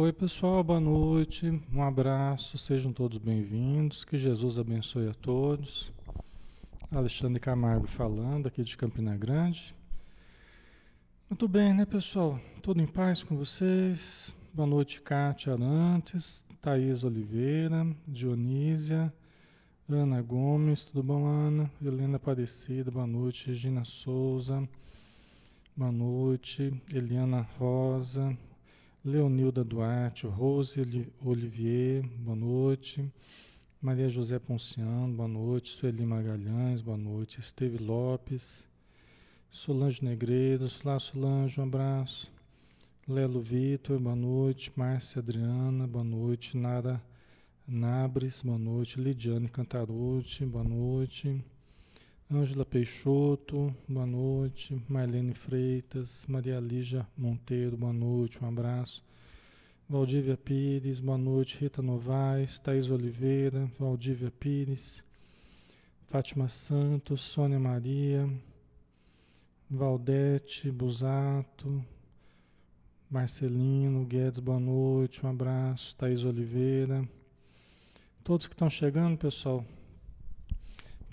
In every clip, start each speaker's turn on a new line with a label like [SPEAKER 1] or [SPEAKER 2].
[SPEAKER 1] Oi, pessoal, boa noite. Um abraço, sejam todos bem-vindos. Que Jesus abençoe a todos. Alexandre Camargo falando aqui de Campina Grande. Muito bem, né, pessoal? Tudo em paz com vocês? Boa noite, Kátia Arantes, Thaís Oliveira, Dionísia, Ana Gomes, tudo bom, Ana? Helena Aparecida, boa noite. Regina Souza, boa noite. Eliana Rosa, Leonilda Duarte, Rose Olivier, boa noite. Maria José Ponciano, boa noite. Sueli Magalhães, boa noite. Esteve Lopes, Solange Negreiros, lá Solange, um abraço. Lelo Vitor, boa noite. Márcia Adriana, boa noite. Nara Nabres, boa noite. Lidiane Cantarucci, boa noite. Ângela Peixoto, boa noite. Marlene Freitas, Maria Lígia Monteiro, boa noite, um abraço. Valdívia Pires, boa noite. Rita Novaes, Thaís Oliveira, Valdívia Pires, Fátima Santos, Sônia Maria, Valdete Busato, Marcelino Guedes, boa noite, um abraço. Thaís Oliveira. Todos que estão chegando, pessoal,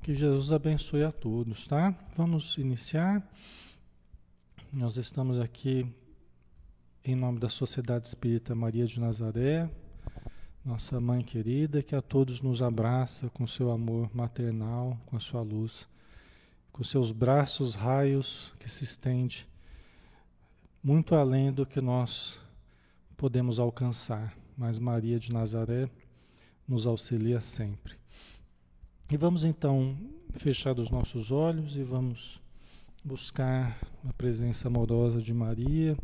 [SPEAKER 1] que Jesus abençoe a todos, tá? Vamos iniciar. Nós estamos aqui em nome da Sociedade Espírita Maria de Nazaré, nossa mãe querida, que a todos nos abraça com seu amor maternal, com a sua luz, com seus braços raios que se estende muito além do que nós podemos alcançar. Mas Maria de Nazaré nos auxilia sempre. E vamos então fechar os nossos olhos e vamos buscar a presença amorosa de Maria,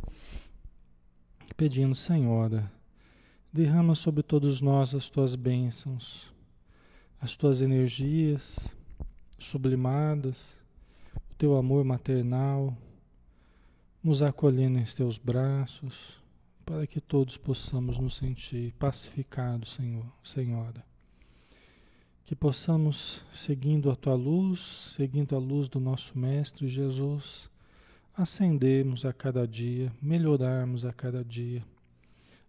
[SPEAKER 1] pedindo, Senhora, derrama sobre todos nós as tuas bênçãos, as tuas energias sublimadas, o teu amor maternal, nos acolhendo em teus braços, para que todos possamos nos sentir pacificados, Senhor, Senhora que possamos, seguindo a tua luz, seguindo a luz do nosso Mestre Jesus, ascendermos a cada dia, melhorarmos a cada dia,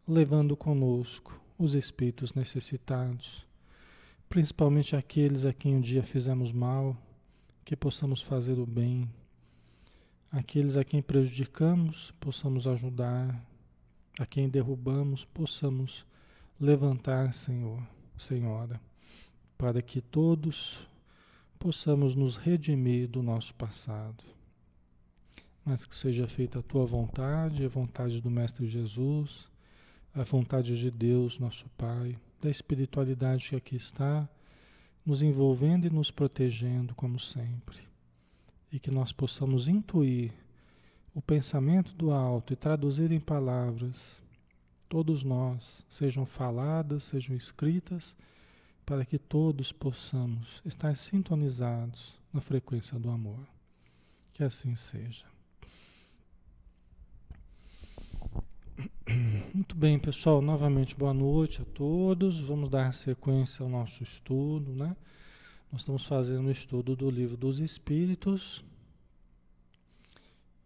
[SPEAKER 1] levando conosco os espíritos necessitados, principalmente aqueles a quem um dia fizemos mal, que possamos fazer o bem, aqueles a quem prejudicamos, possamos ajudar, a quem derrubamos, possamos levantar, Senhor, Senhora para que todos possamos nos redimir do nosso passado. Mas que seja feita a tua vontade, a vontade do Mestre Jesus, a vontade de Deus, nosso Pai, da espiritualidade que aqui está, nos envolvendo e nos protegendo como sempre. E que nós possamos intuir o pensamento do alto e traduzir em palavras, todos nós, sejam faladas, sejam escritas, para que todos possamos estar sintonizados na frequência do amor. Que assim seja. Muito bem, pessoal. Novamente, boa noite a todos. Vamos dar sequência ao nosso estudo, né? Nós estamos fazendo o estudo do livro dos Espíritos.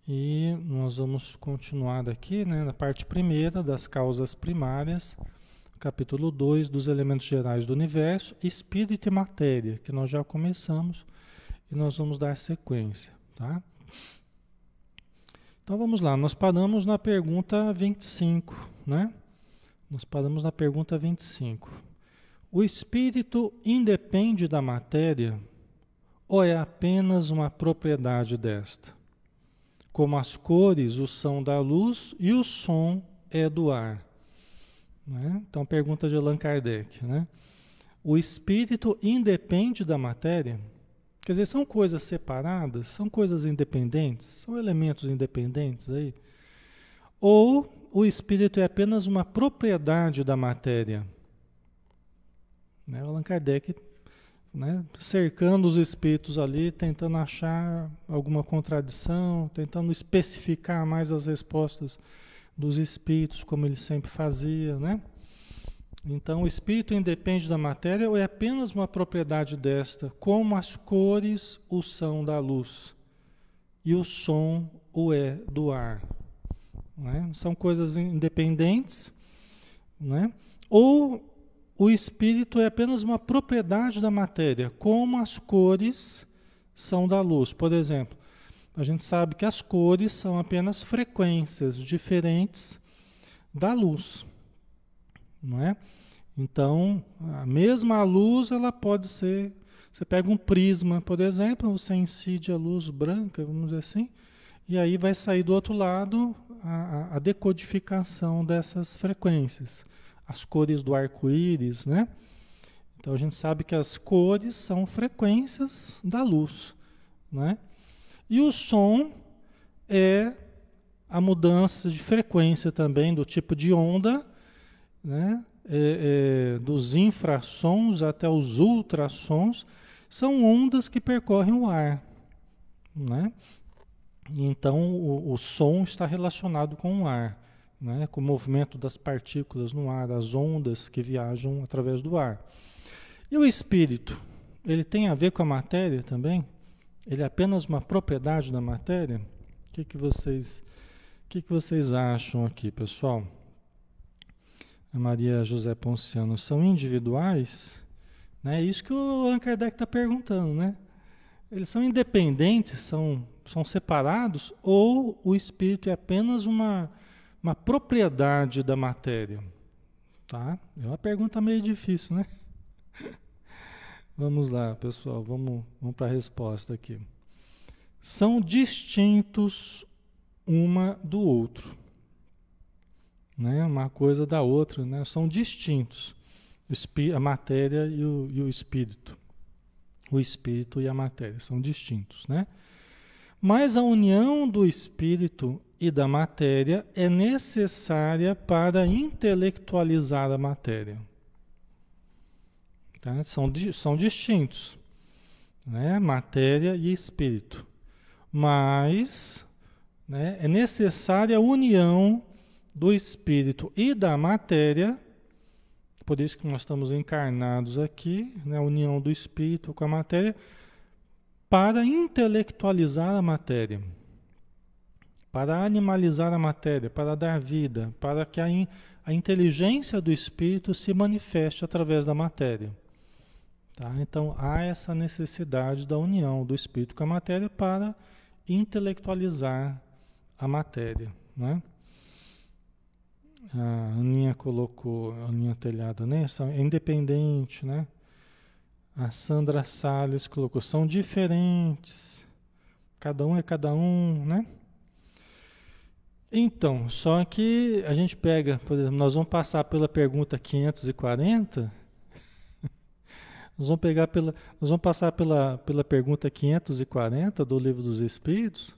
[SPEAKER 1] E nós vamos continuar daqui, né, na parte primeira das causas primárias capítulo 2 dos elementos gerais do universo, espírito e matéria, que nós já começamos e nós vamos dar sequência, tá? Então vamos lá, nós paramos na pergunta 25, né? Nós paramos na pergunta 25. O espírito independe da matéria ou é apenas uma propriedade desta? Como as cores o são da luz e o som é do ar. Né? Então, pergunta de Allan Kardec. Né? O espírito independe da matéria? Quer dizer, são coisas separadas? São coisas independentes? São elementos independentes aí? Ou o espírito é apenas uma propriedade da matéria? Né? Allan Kardec né? cercando os espíritos ali, tentando achar alguma contradição, tentando especificar mais as respostas dos espíritos, como ele sempre fazia, né? Então, o espírito independe da matéria ou é apenas uma propriedade desta, como as cores o são da luz e o som o é do ar. Né? São coisas independentes né? Ou o espírito é apenas uma propriedade da matéria, como as cores são da luz. Por exemplo, a gente sabe que as cores são apenas frequências diferentes da luz, não é? Então, a mesma luz ela pode ser. Você pega um prisma, por exemplo, você incide a luz branca, vamos dizer assim, e aí vai sair do outro lado a, a decodificação dessas frequências, as cores do arco-íris, né? Então a gente sabe que as cores são frequências da luz, né? E o som é a mudança de frequência também do tipo de onda, né? É, é, dos infrassons até os ultrassons, são ondas que percorrem o ar. Né? Então o, o som está relacionado com o ar, né? com o movimento das partículas no ar, as ondas que viajam através do ar. E o espírito? Ele tem a ver com a matéria também? Ele é apenas uma propriedade da matéria? O que, que vocês que, que vocês acham aqui, pessoal? A Maria José Ponciano são individuais? Né? É isso que o Allan Kardec está perguntando, né? Eles são independentes, são, são separados, ou o espírito é apenas uma, uma propriedade da matéria? Tá? É uma pergunta meio difícil, né? Vamos lá, pessoal, vamos, vamos para a resposta aqui. São distintos uma do outro. Né? Uma coisa da outra, né? são distintos. A matéria e o, e o espírito. O espírito e a matéria são distintos. Né? Mas a união do espírito e da matéria é necessária para intelectualizar a matéria. Tá? São, são distintos, né? matéria e espírito. Mas né, é necessária a união do espírito e da matéria, por isso que nós estamos encarnados aqui, né, a união do espírito com a matéria, para intelectualizar a matéria, para animalizar a matéria, para dar vida, para que a, in, a inteligência do espírito se manifeste através da matéria. Tá? Então há essa necessidade da união do espírito com a matéria para intelectualizar a matéria, né? A Aninha colocou, a Aninha Telhada, né? É independente, né? A Sandra Salles colocou, são diferentes. Cada um é cada um, né? Então, só que a gente pega, por exemplo, nós vamos passar pela pergunta 540. Nós vamos pegar pela, nós vamos passar pela, pela pergunta 540 do Livro dos Espíritos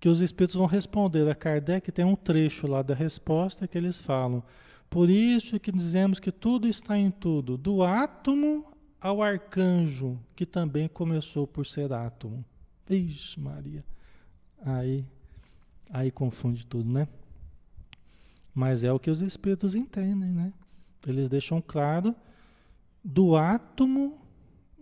[SPEAKER 1] que os espíritos vão responder a Kardec, tem um trecho lá da resposta que eles falam. Por isso que dizemos que tudo está em tudo, do átomo ao arcanjo, que também começou por ser átomo. Ixi, Maria. Aí, aí confunde tudo, né? Mas é o que os espíritos entendem, né? Eles deixam claro do átomo,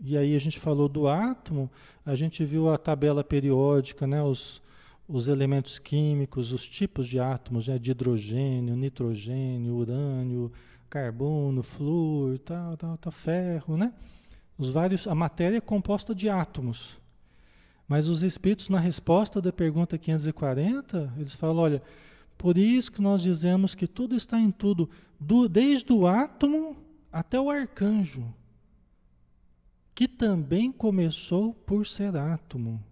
[SPEAKER 1] e aí a gente falou do átomo, a gente viu a tabela periódica, né? Os, os elementos químicos, os tipos de átomos, né, de hidrogênio, nitrogênio, urânio, carbono, flúor, tal, tal, tal, ferro, né? Os vários, a matéria é composta de átomos. Mas os espíritos, na resposta da pergunta 540, eles falam, olha, por isso que nós dizemos que tudo está em tudo, do, desde o átomo até o arcanjo, que também começou por ser átomo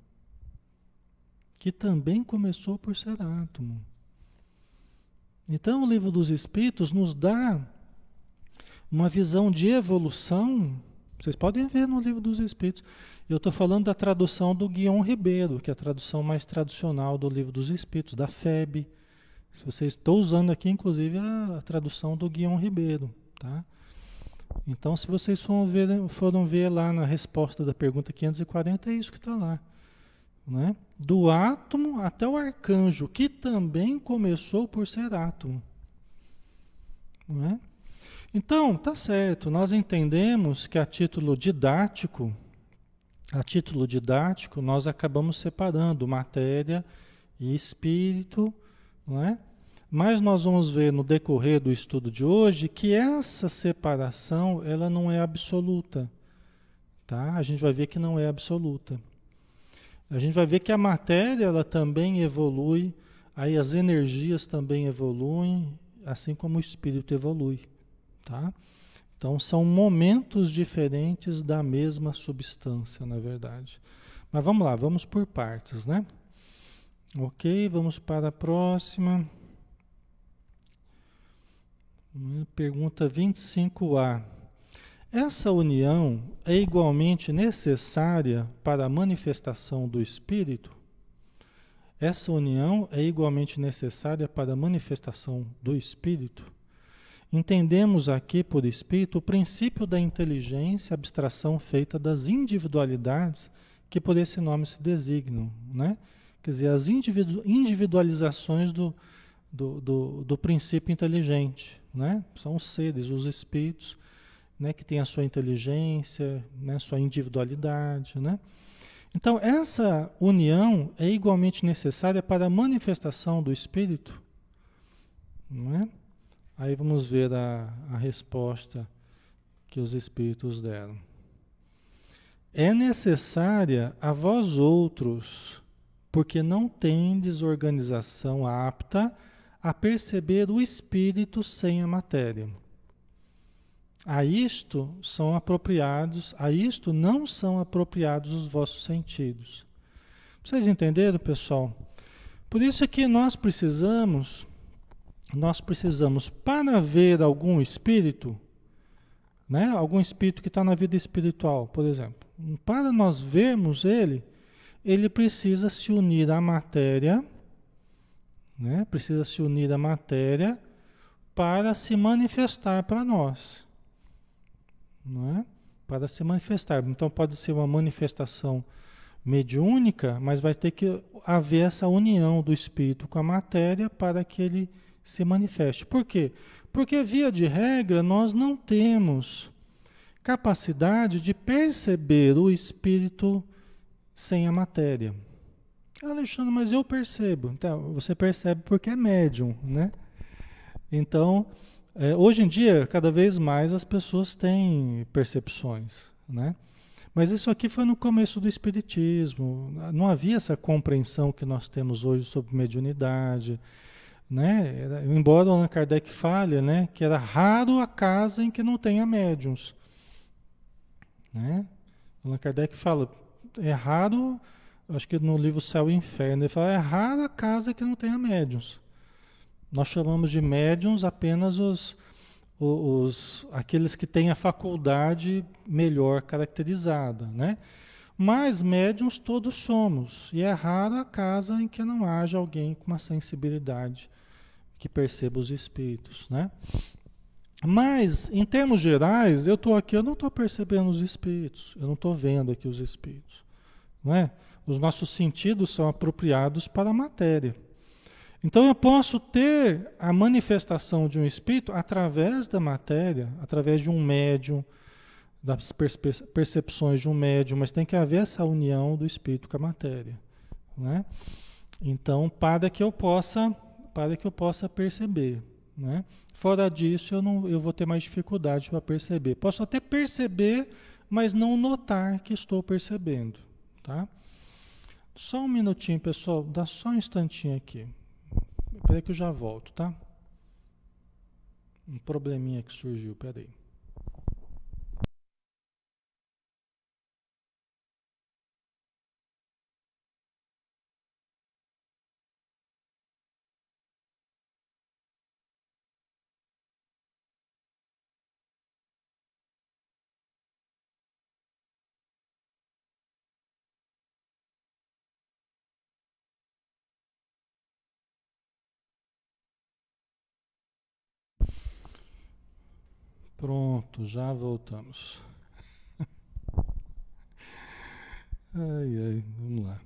[SPEAKER 1] que também começou por ser átomo. Então, o livro dos Espíritos nos dá uma visão de evolução. Vocês podem ver no livro dos Espíritos. Eu estou falando da tradução do Guion Ribeiro, que é a tradução mais tradicional do livro dos Espíritos, da FEB. Se vocês estou usando aqui, inclusive, a, a, tradução do Guion Ribeiro, tá? Então, se vocês foram ver, foram ver lá na resposta da pergunta 540, é isso que está lá né? do átomo até o arcanjo, que também começou por ser átomo. Né? Então, tá certo, nós entendemos que a título didático, a título didático, nós acabamos separando matéria e espírito, não é? Mas nós vamos ver no decorrer do estudo de hoje que essa separação ela não é absoluta, tá? A gente vai ver que não é absoluta. A gente vai ver que a matéria ela também evolui, aí as energias também evoluem, assim como o espírito evolui, tá? Então são momentos diferentes da mesma substância, na verdade. Mas vamos lá, vamos por partes, né? Ok, vamos para a próxima. Pergunta 25A. Essa união é igualmente necessária para a manifestação do Espírito? Essa união é igualmente necessária para a manifestação do Espírito? Entendemos aqui por Espírito o princípio da inteligência, abstração feita das individualidades que por esse nome se designam, né? Quer dizer, as individualizações do, do, do, do princípio inteligente, né? São os seres, os espíritos, né? Que têm a sua inteligência, né? Sua individualidade, né? Então, essa união é igualmente necessária para a manifestação do espírito, não é? Aí vamos ver a, a resposta que os espíritos deram. É necessária a vós outros, porque não tendes organização apta a perceber o espírito sem a matéria. A isto são apropriados, a isto não são apropriados os vossos sentidos. Vocês entenderam, pessoal? Por isso é que nós precisamos, nós precisamos, para ver algum espírito, né? algum espírito que está na vida espiritual, por exemplo, para nós vermos ele, ele precisa se unir à matéria né? Precisa se unir à matéria para se manifestar para nós. Não é? Para se manifestar. Então pode ser uma manifestação mediúnica, mas vai ter que haver essa união do espírito com a matéria para que ele se manifeste. Por quê? Porque, via de regra, nós não temos capacidade de perceber o espírito sem a matéria. Alexandre, mas eu percebo. Então, você percebe porque é médium, né? Então, é, hoje em dia, cada vez mais as pessoas têm percepções, né? Mas isso aqui foi no começo do Espiritismo. Não havia essa compreensão que nós temos hoje sobre mediunidade. Né? Era, embora Allan Kardec fale né, que era raro a casa em que não tenha médiums. Né? Allan Kardec fala, é raro acho que no livro Céu e Inferno, ele fala, é rara a casa que não tenha médiums. Nós chamamos de médiums apenas os, os, aqueles que têm a faculdade melhor caracterizada, né? Mas médiums todos somos, e é rara a casa em que não haja alguém com uma sensibilidade que perceba os espíritos, né? Mas, em termos gerais, eu estou aqui, eu não estou percebendo os espíritos, eu não estou vendo aqui os espíritos, não é? Os nossos sentidos são apropriados para a matéria. Então eu posso ter a manifestação de um espírito através da matéria, através de um médium, das percepções de um médium, mas tem que haver essa união do espírito com a matéria, né? Então, para que eu possa, para que eu possa perceber, né? Fora disso, eu não, eu vou ter mais dificuldade para perceber. Posso até perceber, mas não notar que estou percebendo, tá? Só um minutinho, pessoal. Dá só um instantinho aqui. Espera que eu já volto, tá? Um probleminha que surgiu, peraí. Pronto, já voltamos. ai, ai, vamos lá.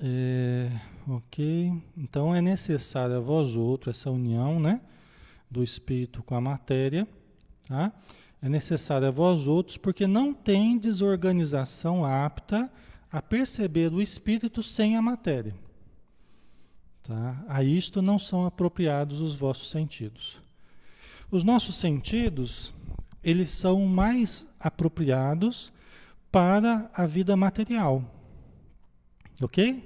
[SPEAKER 1] É, ok, então é necessária a vós outros essa união, né, do espírito com a matéria, tá? É necessária a vós outros porque não tem desorganização apta a perceber o espírito sem a matéria. Tá? A isto não são apropriados os vossos sentidos. Os nossos sentidos, eles são mais apropriados para a vida material. Ok?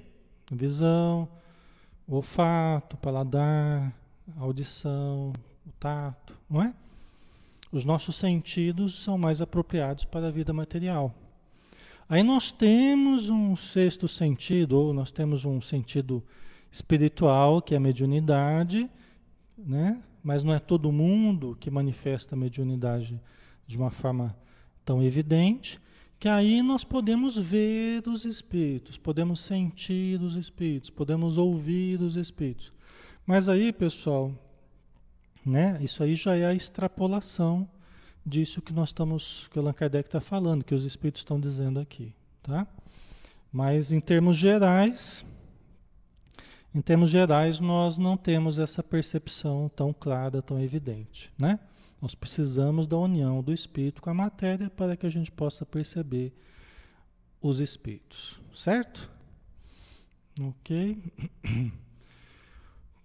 [SPEAKER 1] Visão, olfato, paladar, audição, o tato, não é? Os nossos sentidos são mais apropriados para a vida material. Aí nós temos um sexto sentido, ou nós temos um sentido espiritual, que é a mediunidade, né? Mas não é todo mundo que manifesta a mediunidade de uma forma tão evidente, que aí nós podemos ver os espíritos, podemos sentir os espíritos, podemos ouvir os espíritos. Mas aí, pessoal, né? Isso aí já é a extrapolação disso que nós estamos, que o Allan Kardec está falando, que os espíritos estão dizendo aqui, tá? Mas em termos gerais, em termos gerais, nós não temos essa percepção tão clara, tão evidente, né? Nós precisamos da união do espírito com a matéria para que a gente possa perceber os espíritos, certo? Ok?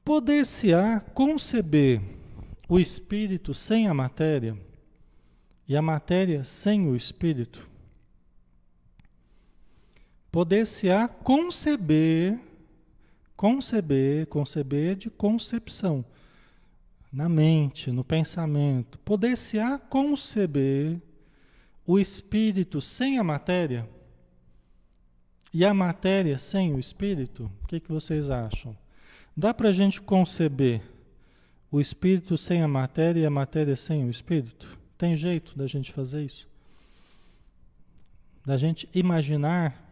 [SPEAKER 1] Poder-se-á conceber o espírito sem a matéria e a matéria sem o espírito? Poder-se-á conceber, conceber, conceber de concepção, na mente, no pensamento. Poder-se-á conceber o espírito sem a matéria e a matéria sem o espírito? O que, que vocês acham? Dá para a gente conceber o espírito sem a matéria e a matéria sem o espírito? Tem jeito da gente fazer isso? Da gente imaginar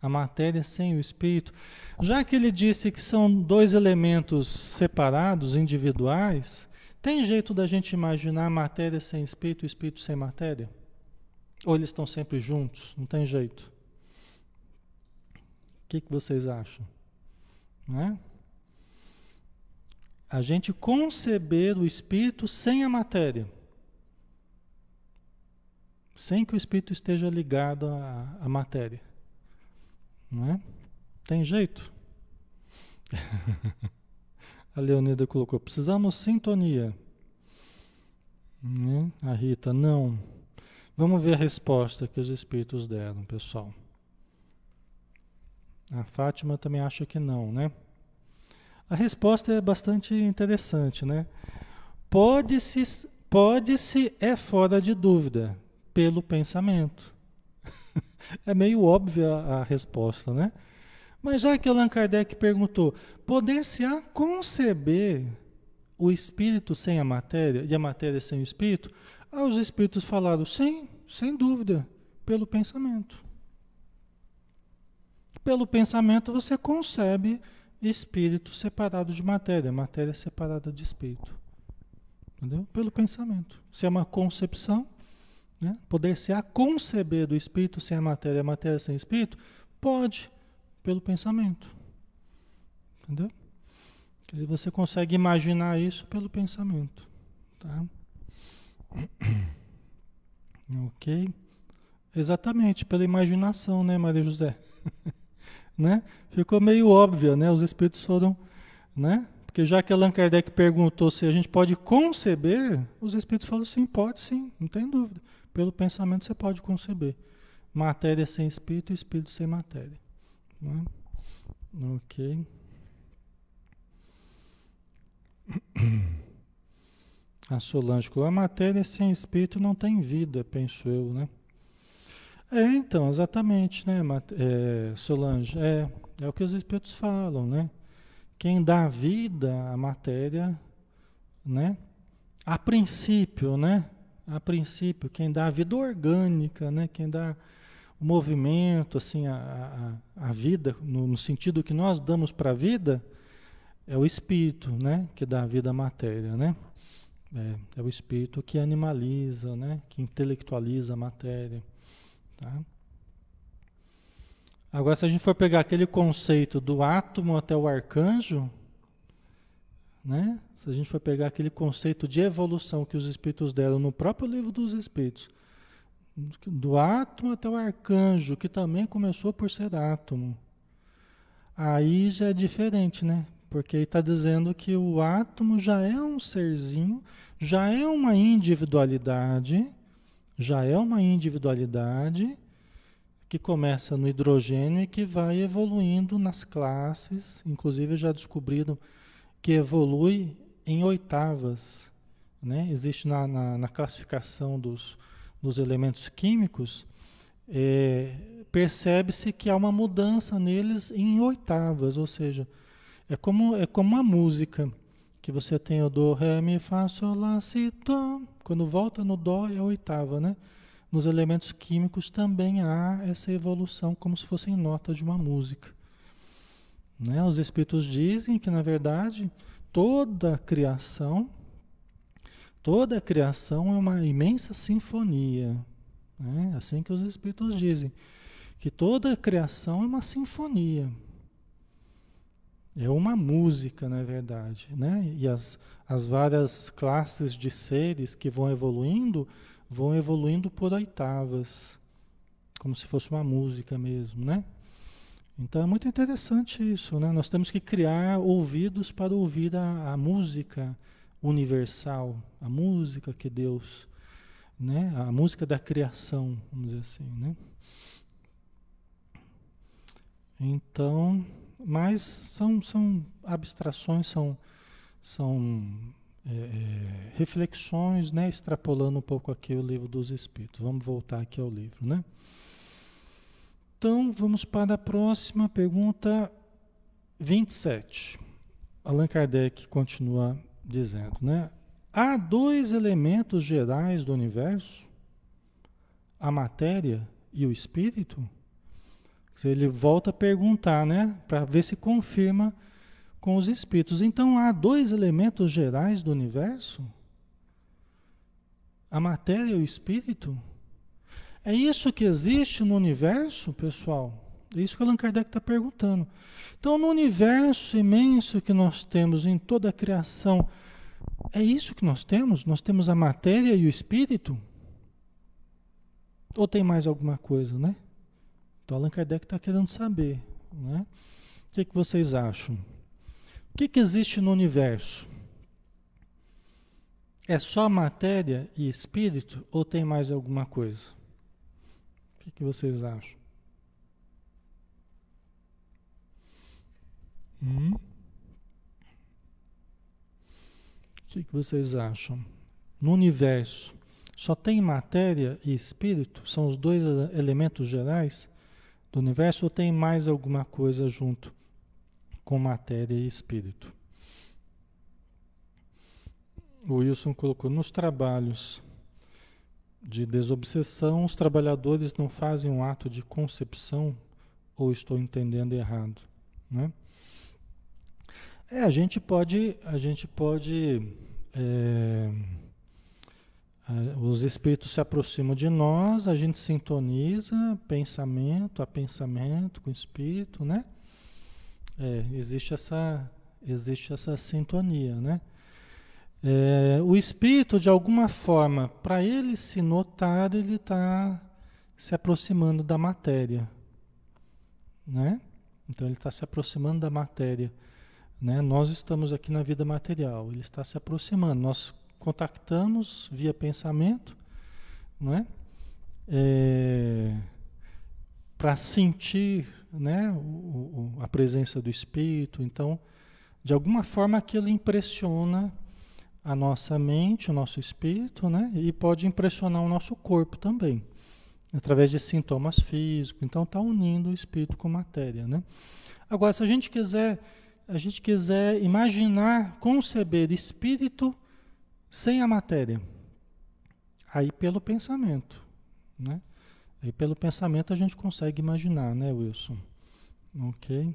[SPEAKER 1] a matéria sem o espírito. Já que ele disse que são dois elementos separados, individuais, tem jeito da gente imaginar a matéria sem espírito espírito sem matéria? Ou eles estão sempre juntos? Não tem jeito. O que, que vocês acham? Não é? a gente conceber o espírito sem a matéria. Sem que o espírito esteja ligado à, à matéria. Não é? Tem jeito? a Leonida colocou: precisamos sintonia. Né? A Rita, não. Vamos ver a resposta que os espíritos deram, pessoal. A Fátima também acha que não, né? A resposta é bastante interessante, né? Pode-se, pode-se é fora de dúvida pelo pensamento. É meio óbvia a, resposta, né? Mas já que Allan Kardec perguntou, poder-se-á conceber o espírito sem a matéria e a matéria sem o espírito? Ah, os espíritos falaram, sim, sem dúvida, pelo pensamento. Pelo pensamento você concebe espírito separado de matéria, matéria separada de espírito. Entendeu? Pelo pensamento. Se é uma concepção, né? poder-se a conceber do espírito sem a matéria, a matéria sem espírito, pode, pelo pensamento. Entendeu? Quer dizer, você consegue imaginar isso pelo pensamento. Tá? ok? Exatamente, pela imaginação, né, Maria José? né? Ficou meio óbvio, né? Os espíritos foram, né? Porque já que Allan Kardec perguntou se a gente pode conceber, os espíritos falaram sim, pode sim, não tem dúvida. Pelo pensamento você pode conceber. Matéria sem espírito espírito sem matéria. Né? Ok. A Solange falou, a matéria sem espírito não tem vida, penso eu, né? É, então, exatamente, né, é, Solange? É, é o que os espíritos falam, né? Quem dá vida à matéria, né? A princípio, né? A princípio, quem dá a vida orgânica, né? Quem dá o movimento, assim, a, a, a vida, no, no, sentido que nós damos para a vida, é o espírito, né? Que dá a vida à matéria, né? É, é o espírito que animaliza, né? Que intelectualiza a matéria. Tá? Agora, se a gente for pegar aquele conceito do átomo até o arcanjo, né? se a gente for pegar aquele conceito de evolução que os espíritos deram no próprio livro dos espíritos, do átomo até o arcanjo, que também começou por ser átomo. aí já é diferente, né? Porque está dizendo que o átomo já é um serzinho, já é uma individualidade, já é uma individualidade que começa no hidrogênio e que vai evoluindo nas classes, inclusive já descobriram que evolui em oitavas. Né? Existe na, na, na classificação dos, dos elementos químicos, é, percebe-se que há uma mudança neles em oitavas, ou seja, é como, é como uma música, que você tem o Dó, Ré, Mi, Fá, Sol, Lá, Si, Dó. Quando volta no Dó é a oitava, né? Nos elementos químicos também há essa evolução como se fossem notas de uma música. Né? Os espíritos dizem que, na verdade, toda a criação, toda a criação é uma imensa sinfonia. Né? Assim que os espíritos dizem. Que toda a criação é uma sinfonia. É uma música, na verdade. Né? E as, as várias classes de seres que vão evoluindo, vão evoluindo por oitavas. Como se fosse uma música mesmo, né? Então é muito interessante isso, né? Nós temos que criar ouvidos para ouvir a, a música universal, a música que Deus, né? A música da criação, vamos dizer assim, né? Então, mas são, são abstrações, são, são é, é, reflexões, né? Extrapolando um pouco aqui o livro dos Espíritos. Vamos voltar aqui ao livro, né? Então, vamos para a próxima pergunta 27. Allan Kardec continua dizendo, né? Há dois elementos gerais do universo, a matéria e o espírito? Ele volta a perguntar, né? Para ver se confirma com os espíritos. Então, há dois elementos gerais do universo? A matéria e o espírito? É isso que existe no universo, pessoal? É isso que Allan Kardec está perguntando. Então, no universo imenso que nós temos em toda a criação, é isso que nós temos? Nós temos a matéria e o espírito? Ou tem mais alguma coisa, né? Então, Allan Kardec está querendo saber, né? O que, que vocês acham? O que, que existe no universo? É só matéria e espírito ou tem mais alguma coisa? O que, que vocês acham? Hum? O que, que vocês acham? No universo, só tem matéria e espírito? São os dois elementos gerais do universo ou tem mais alguma coisa junto com matéria e espírito? O Wilson colocou nos trabalhos de desobsessão, os trabalhadores não fazem um ato de concepção ou estou entendendo errado, né? É, a gente pode, a gente pode, é, os espíritos se aproximam de nós, a gente sintoniza pensamento a pensamento com o espírito, né? É, existe essa, existe essa sintonia, né? É, o espírito, de alguma forma, para ele se notar, ele está se aproximando da matéria. Né? Então ele está se aproximando da matéria. Né? Nós estamos aqui na vida material, ele está se aproximando. Nós contactamos via pensamento, né? É, para sentir né, o, o, a presença do espírito. Então, de alguma forma, aquilo impressiona a nossa mente, o nosso espírito, né? E pode impressionar o nosso corpo também, através de sintomas físicos. Então está unindo o espírito com matéria, né? Agora, se a gente quiser, a gente quiser imaginar, conceber espírito sem a matéria, aí pelo pensamento, né? Aí pelo pensamento a gente consegue imaginar, né, Wilson? Ok.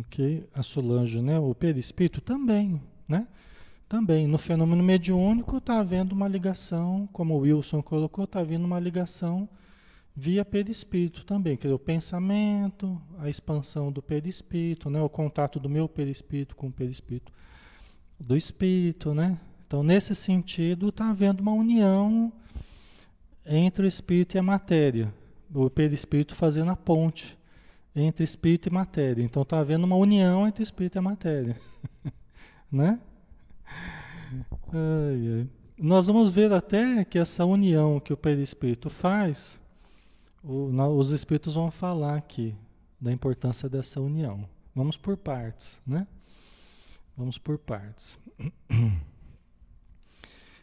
[SPEAKER 1] Ok, a Solange, né? O perispírito também, né? Também, no fenômeno mediúnico está havendo uma ligação, como o Wilson colocou, está havendo uma ligação via perispírito também, que é o pensamento, a expansão do perispírito, né? O contato do meu perispírito com o perispírito do espírito, né? Então, nesse sentido, está havendo uma união entre o espírito e a matéria, o perispírito fazendo a ponte entre espírito e matéria. Então está havendo uma união entre espírito e matéria. né? Ai, ai. Nós vamos ver até que essa união que o perispírito faz, o, na, os espíritos vão falar aqui da importância dessa união. Vamos por partes, né? Vamos por partes.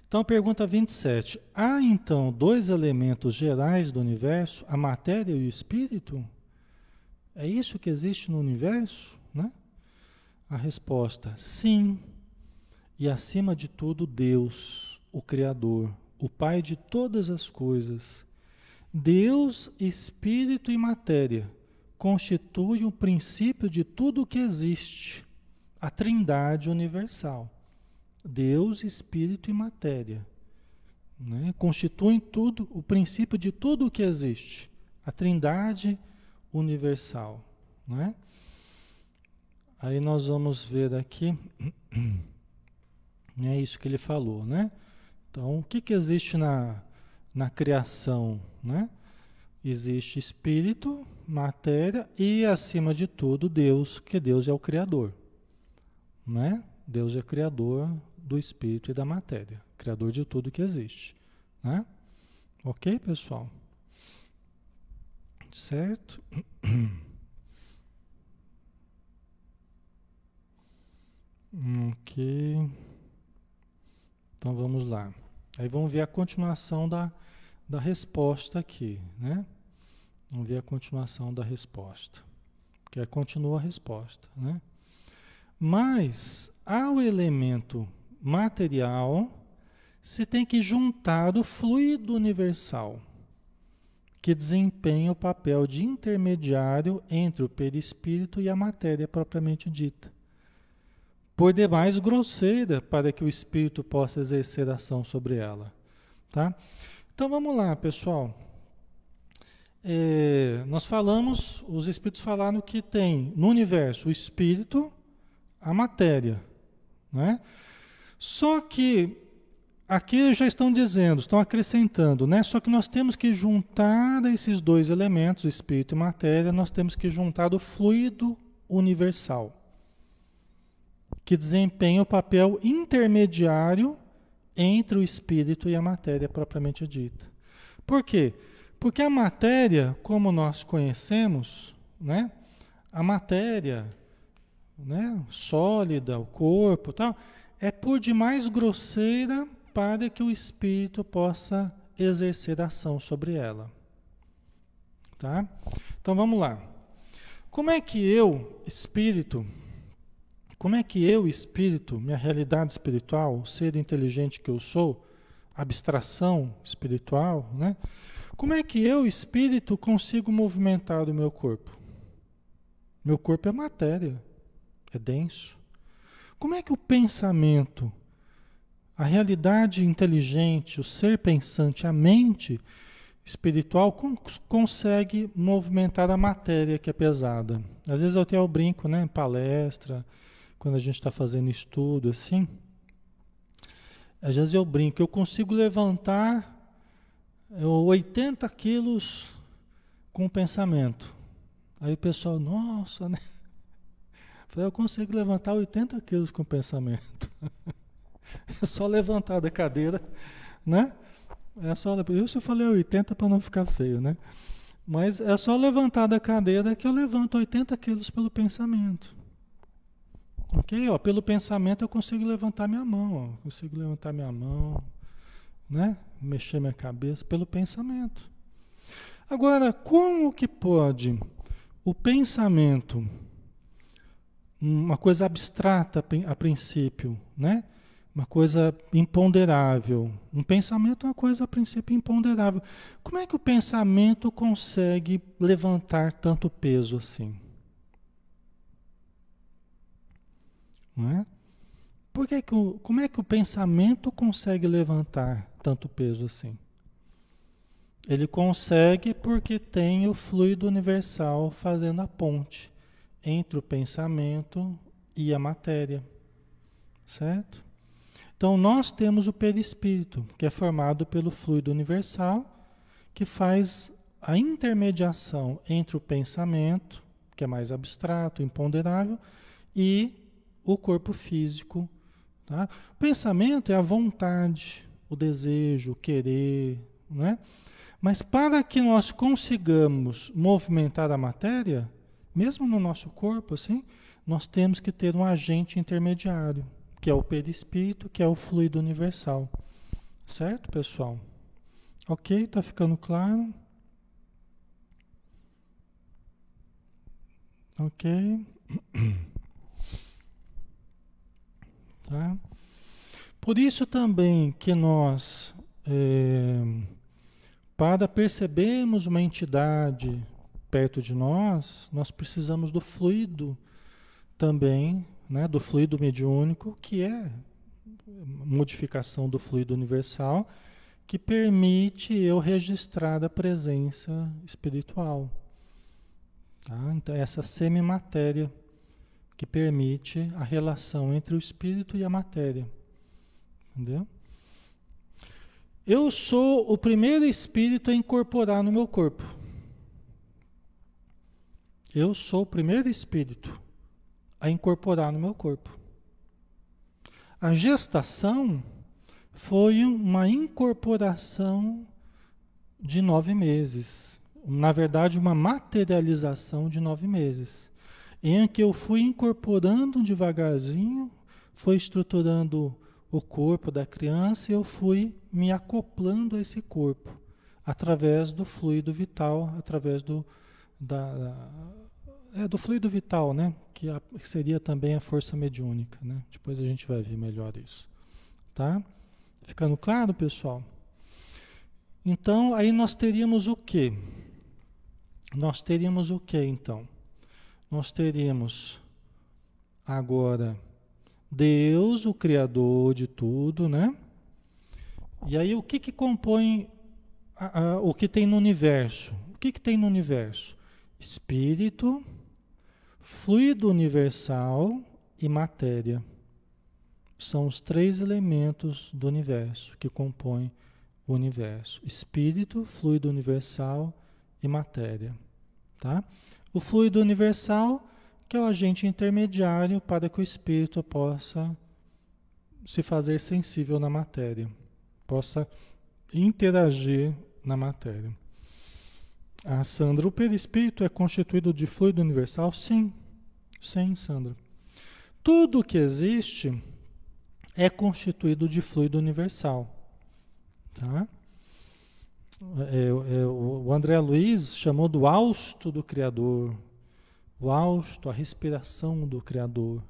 [SPEAKER 1] Então, pergunta 27. Há então dois elementos gerais do universo, a matéria e o espírito? É isso que existe no universo? Né? A resposta: sim. E acima de tudo, Deus, o Criador, o Pai de todas as coisas. Deus, espírito e matéria constituem o princípio de tudo o que existe, a Trindade universal. Deus, espírito e matéria. Né? Constituem tudo, o princípio de tudo o que existe, a Trindade universal. Né? Aí nós vamos ver aqui, é isso que ele falou, né? Então, o que, que existe na, na criação, né? Existe espírito, matéria e, acima de tudo, Deus, que Deus é o Criador, né? Deus é Criador do espírito e da matéria, Criador de tudo que existe, né? Ok, pessoal? Certo? Ok. Então vamos lá. Aí vamos ver a continuação da, da resposta aqui, né? Vamos ver a continuação da resposta. Que é, continua a resposta, né? Mas ao elemento material se tem que juntar o fluido universal que desempenha o papel de intermediário entre o perispírito e a matéria propriamente dita. Por demais grosseira para que o espírito possa exercer ação sobre ela. Tá? Então vamos lá, pessoal. É, nós falamos, os espíritos falaram que tem no universo o espírito, a matéria. Né? Só que Aqui já estão dizendo, estão acrescentando, né? Só que nós temos que juntar esses dois elementos, espírito e matéria, nós temos que juntar o fluido universal, que desempenha o papel intermediário entre o espírito e a matéria propriamente dita. Por quê? Porque a matéria, como nós conhecemos, né? A matéria, né, sólida, o corpo, tal, é por demais grosseira para que o espírito possa exercer ação sobre ela. Tá? Então vamos lá. Como é que eu, espírito, como é que eu, espírito, minha realidade espiritual, ser inteligente que eu sou, abstração espiritual, né? Como é que eu, espírito, consigo movimentar o meu corpo? Meu corpo é matéria, é denso. Como é que o pensamento a realidade inteligente, o ser pensante, a mente espiritual consegue movimentar a matéria que é pesada. Às vezes eu até eu brinco, né, em palestra, quando a gente está fazendo estudo assim. Às vezes eu brinco, eu consigo levantar 80 quilos com o pensamento. Aí o pessoal, nossa, né? Eu consigo levantar 80 quilos com o pensamento. É só levantar da cadeira, né? É só, isso eu falei 80 para não ficar feio, né? Mas é só levantar da cadeira que eu levanto 80 quilos pelo pensamento. Ok? Ó, pelo pensamento eu consigo levantar minha mão, ó, consigo levantar minha mão, né? Mexer minha cabeça pelo pensamento. Agora, como que pode o pensamento, uma coisa abstrata a princípio, né? Uma coisa imponderável. Um pensamento é uma coisa, a princípio, imponderável. Como é que o pensamento consegue levantar tanto peso assim? Não é? Por que que o, como é que o pensamento consegue levantar tanto peso assim? Ele consegue porque tem o fluido universal fazendo a ponte entre o pensamento e a matéria. Certo? Então, nós temos o perispírito, que é formado pelo fluido universal, que faz a intermediação entre o pensamento, que é mais abstrato, imponderável, e o corpo físico. Tá? O pensamento é a vontade, o desejo, o querer, né? Mas para que nós consigamos movimentar a matéria, mesmo no nosso corpo, assim, nós temos que ter um agente intermediário, que é o perispírito, que é o fluido universal. Certo, pessoal? Ok? Tá ficando claro? Ok? Tá? Por isso também que nós, é, para percebermos uma entidade perto de nós, nós precisamos do fluido também, né, do fluido mediúnico, que é modificação do fluido universal, que permite eu registrar a presença espiritual. Tá? Então, essa semimatéria que permite a relação entre o espírito e a matéria. Entendeu? Eu sou o primeiro espírito a incorporar no meu corpo. Eu sou o primeiro espírito a incorporar no meu corpo. A gestação foi uma incorporação de nove meses. Na verdade, uma materialização de nove meses. Em que eu fui incorporando devagarzinho, foi estruturando o corpo da criança e eu fui me acoplando a esse corpo através do fluido vital, através do, da, é, do fluido vital, né? Que, a, que seria também a força mediúnica, né? Depois a gente vai ver melhor isso, tá? Ficando claro, pessoal? Então, aí nós teríamos o quê? Nós teríamos o quê, então? Nós teríamos agora Deus, o Criador de tudo, né? E aí o que que compõe a, a, o que tem no universo? O que que tem no universo? Espírito, fluido universal e matéria. São os três elementos do universo que compõem o universo: espírito, fluido universal e matéria, tá? O fluido universal que é o agente intermediário para que o espírito possa se fazer sensível na matéria, possa interagir na matéria. Ah, Sandra, o perispírito é constituído de fluido universal? Sim, sim, Sandra. Tudo que existe é constituído de fluido universal. Tá? É, é, o André Luiz chamou do hausto do Criador, o hausto, a respiração do Criador,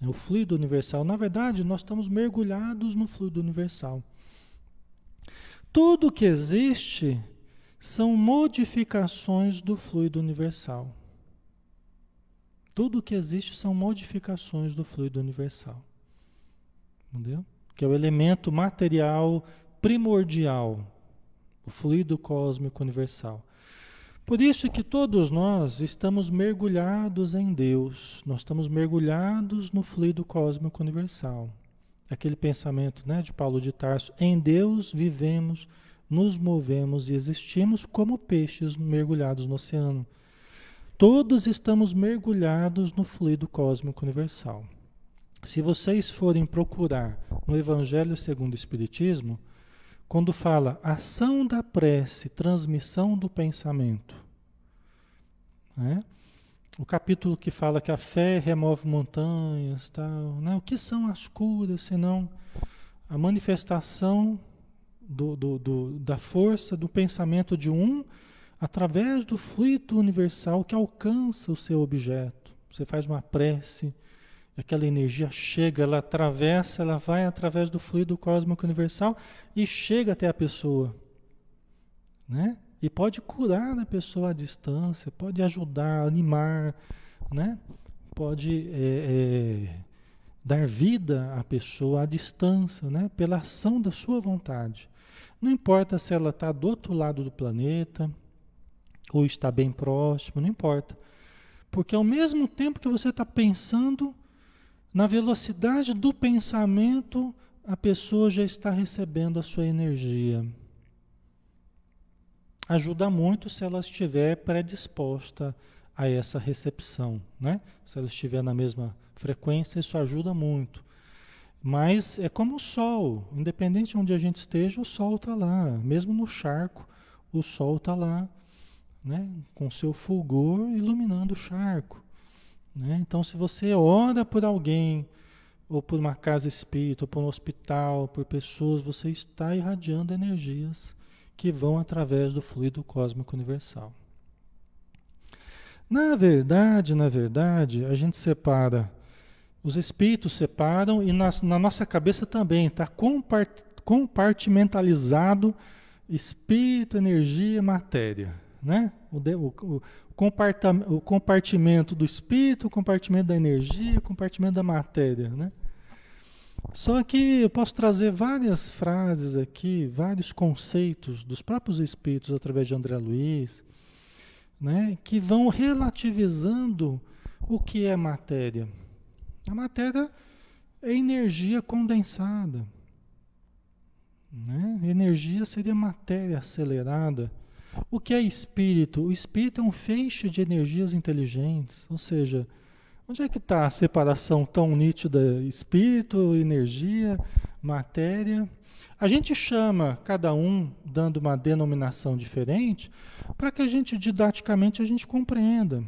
[SPEAKER 1] é o fluido universal. Na verdade, nós estamos mergulhados no fluido universal. Tudo que existe são modificações do fluido universal. Tudo que existe são modificações do fluido universal. Entendeu? Que é o elemento material primordial, o fluido cósmico universal. Por isso que todos nós estamos mergulhados em Deus, nós estamos mergulhados no fluido cósmico universal. Aquele pensamento né, de Paulo de Tarso, em Deus vivemos, nos movemos e existimos como peixes mergulhados no oceano. Todos estamos mergulhados no fluido cósmico universal. Se vocês forem procurar no Evangelho segundo o Espiritismo, quando fala ação da prece, transmissão do pensamento, né? o capítulo que fala que a fé remove montanhas, tal, né? o que são as curas, senão a manifestação do, do, do, da força do pensamento de um através do fluido universal que alcança o seu objeto. Você faz uma prece, aquela energia chega, ela atravessa, ela vai através do fluido cósmico universal e chega até a pessoa. Né? E pode curar a pessoa à distância, pode ajudar, animar, né? pode é, é, dar vida à pessoa à distância, né? pela ação da sua vontade. Não importa se ela está do outro lado do planeta ou está bem próximo, não importa. Porque ao mesmo tempo que você está pensando, na velocidade do pensamento, a pessoa já está recebendo a sua energia. ajuda muito se ela estiver predisposta a essa recepção, né? Se ela estiver na mesma frequência, isso ajuda muito. Mas é como o sol, independente de onde a gente esteja, o sol está lá. Mesmo no charco, o sol está lá, né? com seu fulgor iluminando o charco. Né? Então, se você ora por alguém, ou por uma casa espírita, ou por um hospital, por pessoas, você está irradiando energias que vão através do fluido cósmico universal. Na verdade, na verdade, a gente separa, os espíritos separam e na, na nossa cabeça também está compartimentalizado espírito, energia, matéria, né? O, o, o, o compartimento do espírito, o compartimento da energia, o compartimento da matéria, né? Só que eu posso trazer várias frases aqui, vários conceitos dos próprios espíritos através de André Luiz, né, que vão relativizando o que é matéria. A matéria é energia condensada. Né? Energia seria matéria acelerada. O que é espírito? O espírito é um feixe de energias inteligentes. Ou seja, onde é que está a separação tão nítida? Espírito, energia, matéria. A gente chama cada um dando uma denominação diferente para que a gente didaticamente a gente compreenda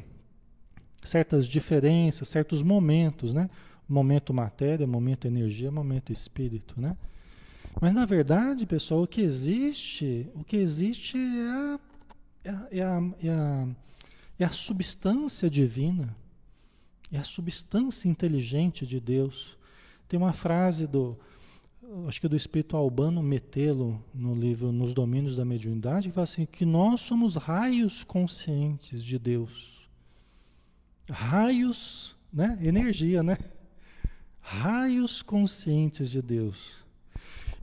[SPEAKER 1] certas diferenças, certos momentos, né? Momento matéria, momento energia, momento espírito, né? Mas na verdade, pessoal, o que existe, o que existe é a, é a, é a, é a, é a substância divina, é a substância inteligente de Deus. Tem uma frase do acho que do espírito Albano Metelo, no livro Nos Domínios da Mediunidade, que fala assim, que nós somos raios conscientes de Deus. Raios, né? Energia, né? Raios conscientes de Deus.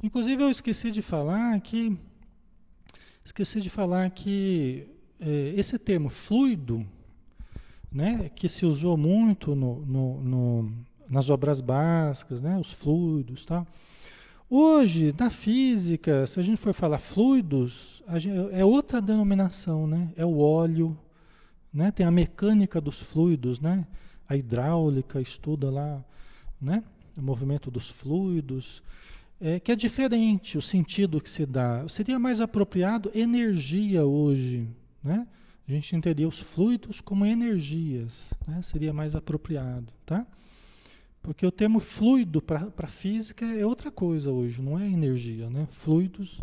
[SPEAKER 1] Inclusive eu esqueci de falar que esqueci de falar que é, esse termo fluido, né, que se usou muito no, no, no, nas obras básicas, né, os fluidos, tal. Tá? Hoje, na física, se a gente for falar fluidos, gente, é outra denominação, né? É o óleo, né? Tem a mecânica dos fluidos, né? A hidráulica estuda lá, né? O movimento dos fluidos, é, que é diferente o sentido que se dá. Seria mais apropriado energia hoje, né? A gente entenderia os fluidos como energias, né? Seria mais apropriado, tá? Porque o termo fluido para a física é outra coisa hoje, não é energia, né? Fluidos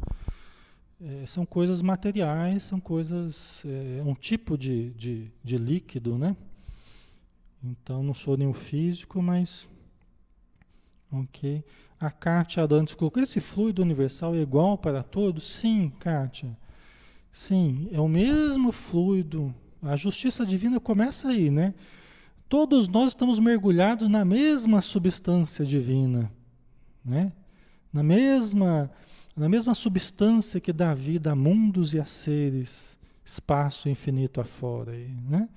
[SPEAKER 1] é, são coisas materiais, são coisas, é, um tipo de, de, de líquido, né? Então não sou nenhum físico, mas ok. A Kátia Adantes colocou, esse fluido universal é igual para todos? Sim, Kátia. Sim, é o mesmo fluido. A justiça divina começa aí, né? Todos nós estamos mergulhados na mesma substância divina, né? na, mesma, na mesma substância que dá vida a mundos e a seres, espaço infinito afora. Aí, né?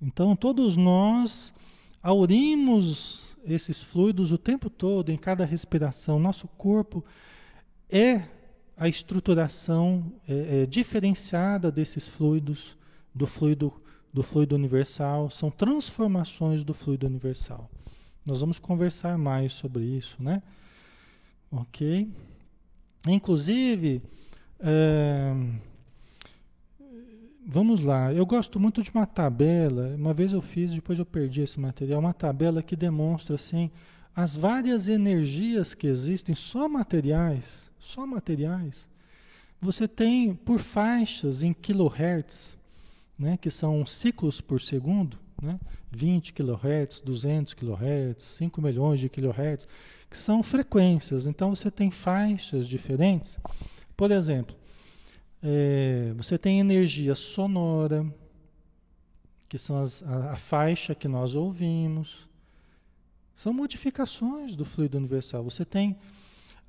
[SPEAKER 1] Então, todos nós aurimos esses fluidos o tempo todo, em cada respiração. Nosso corpo é a estruturação é, é, diferenciada desses fluidos, do fluido do fluido universal, são transformações do fluido universal. Nós vamos conversar mais sobre isso, né? Ok? Inclusive, é, vamos lá, eu gosto muito de uma tabela, uma vez eu fiz, depois eu perdi esse material, uma tabela que demonstra assim as várias energias que existem, só materiais, só materiais. Você tem por faixas em kilohertz, né, que são ciclos por segundo, né, 20 kHz, 200 kHz, 5 milhões de kHz, que são frequências. Então você tem faixas diferentes. Por exemplo, é, você tem energia sonora, que são as, a, a faixa que nós ouvimos. São modificações do fluido universal. Você tem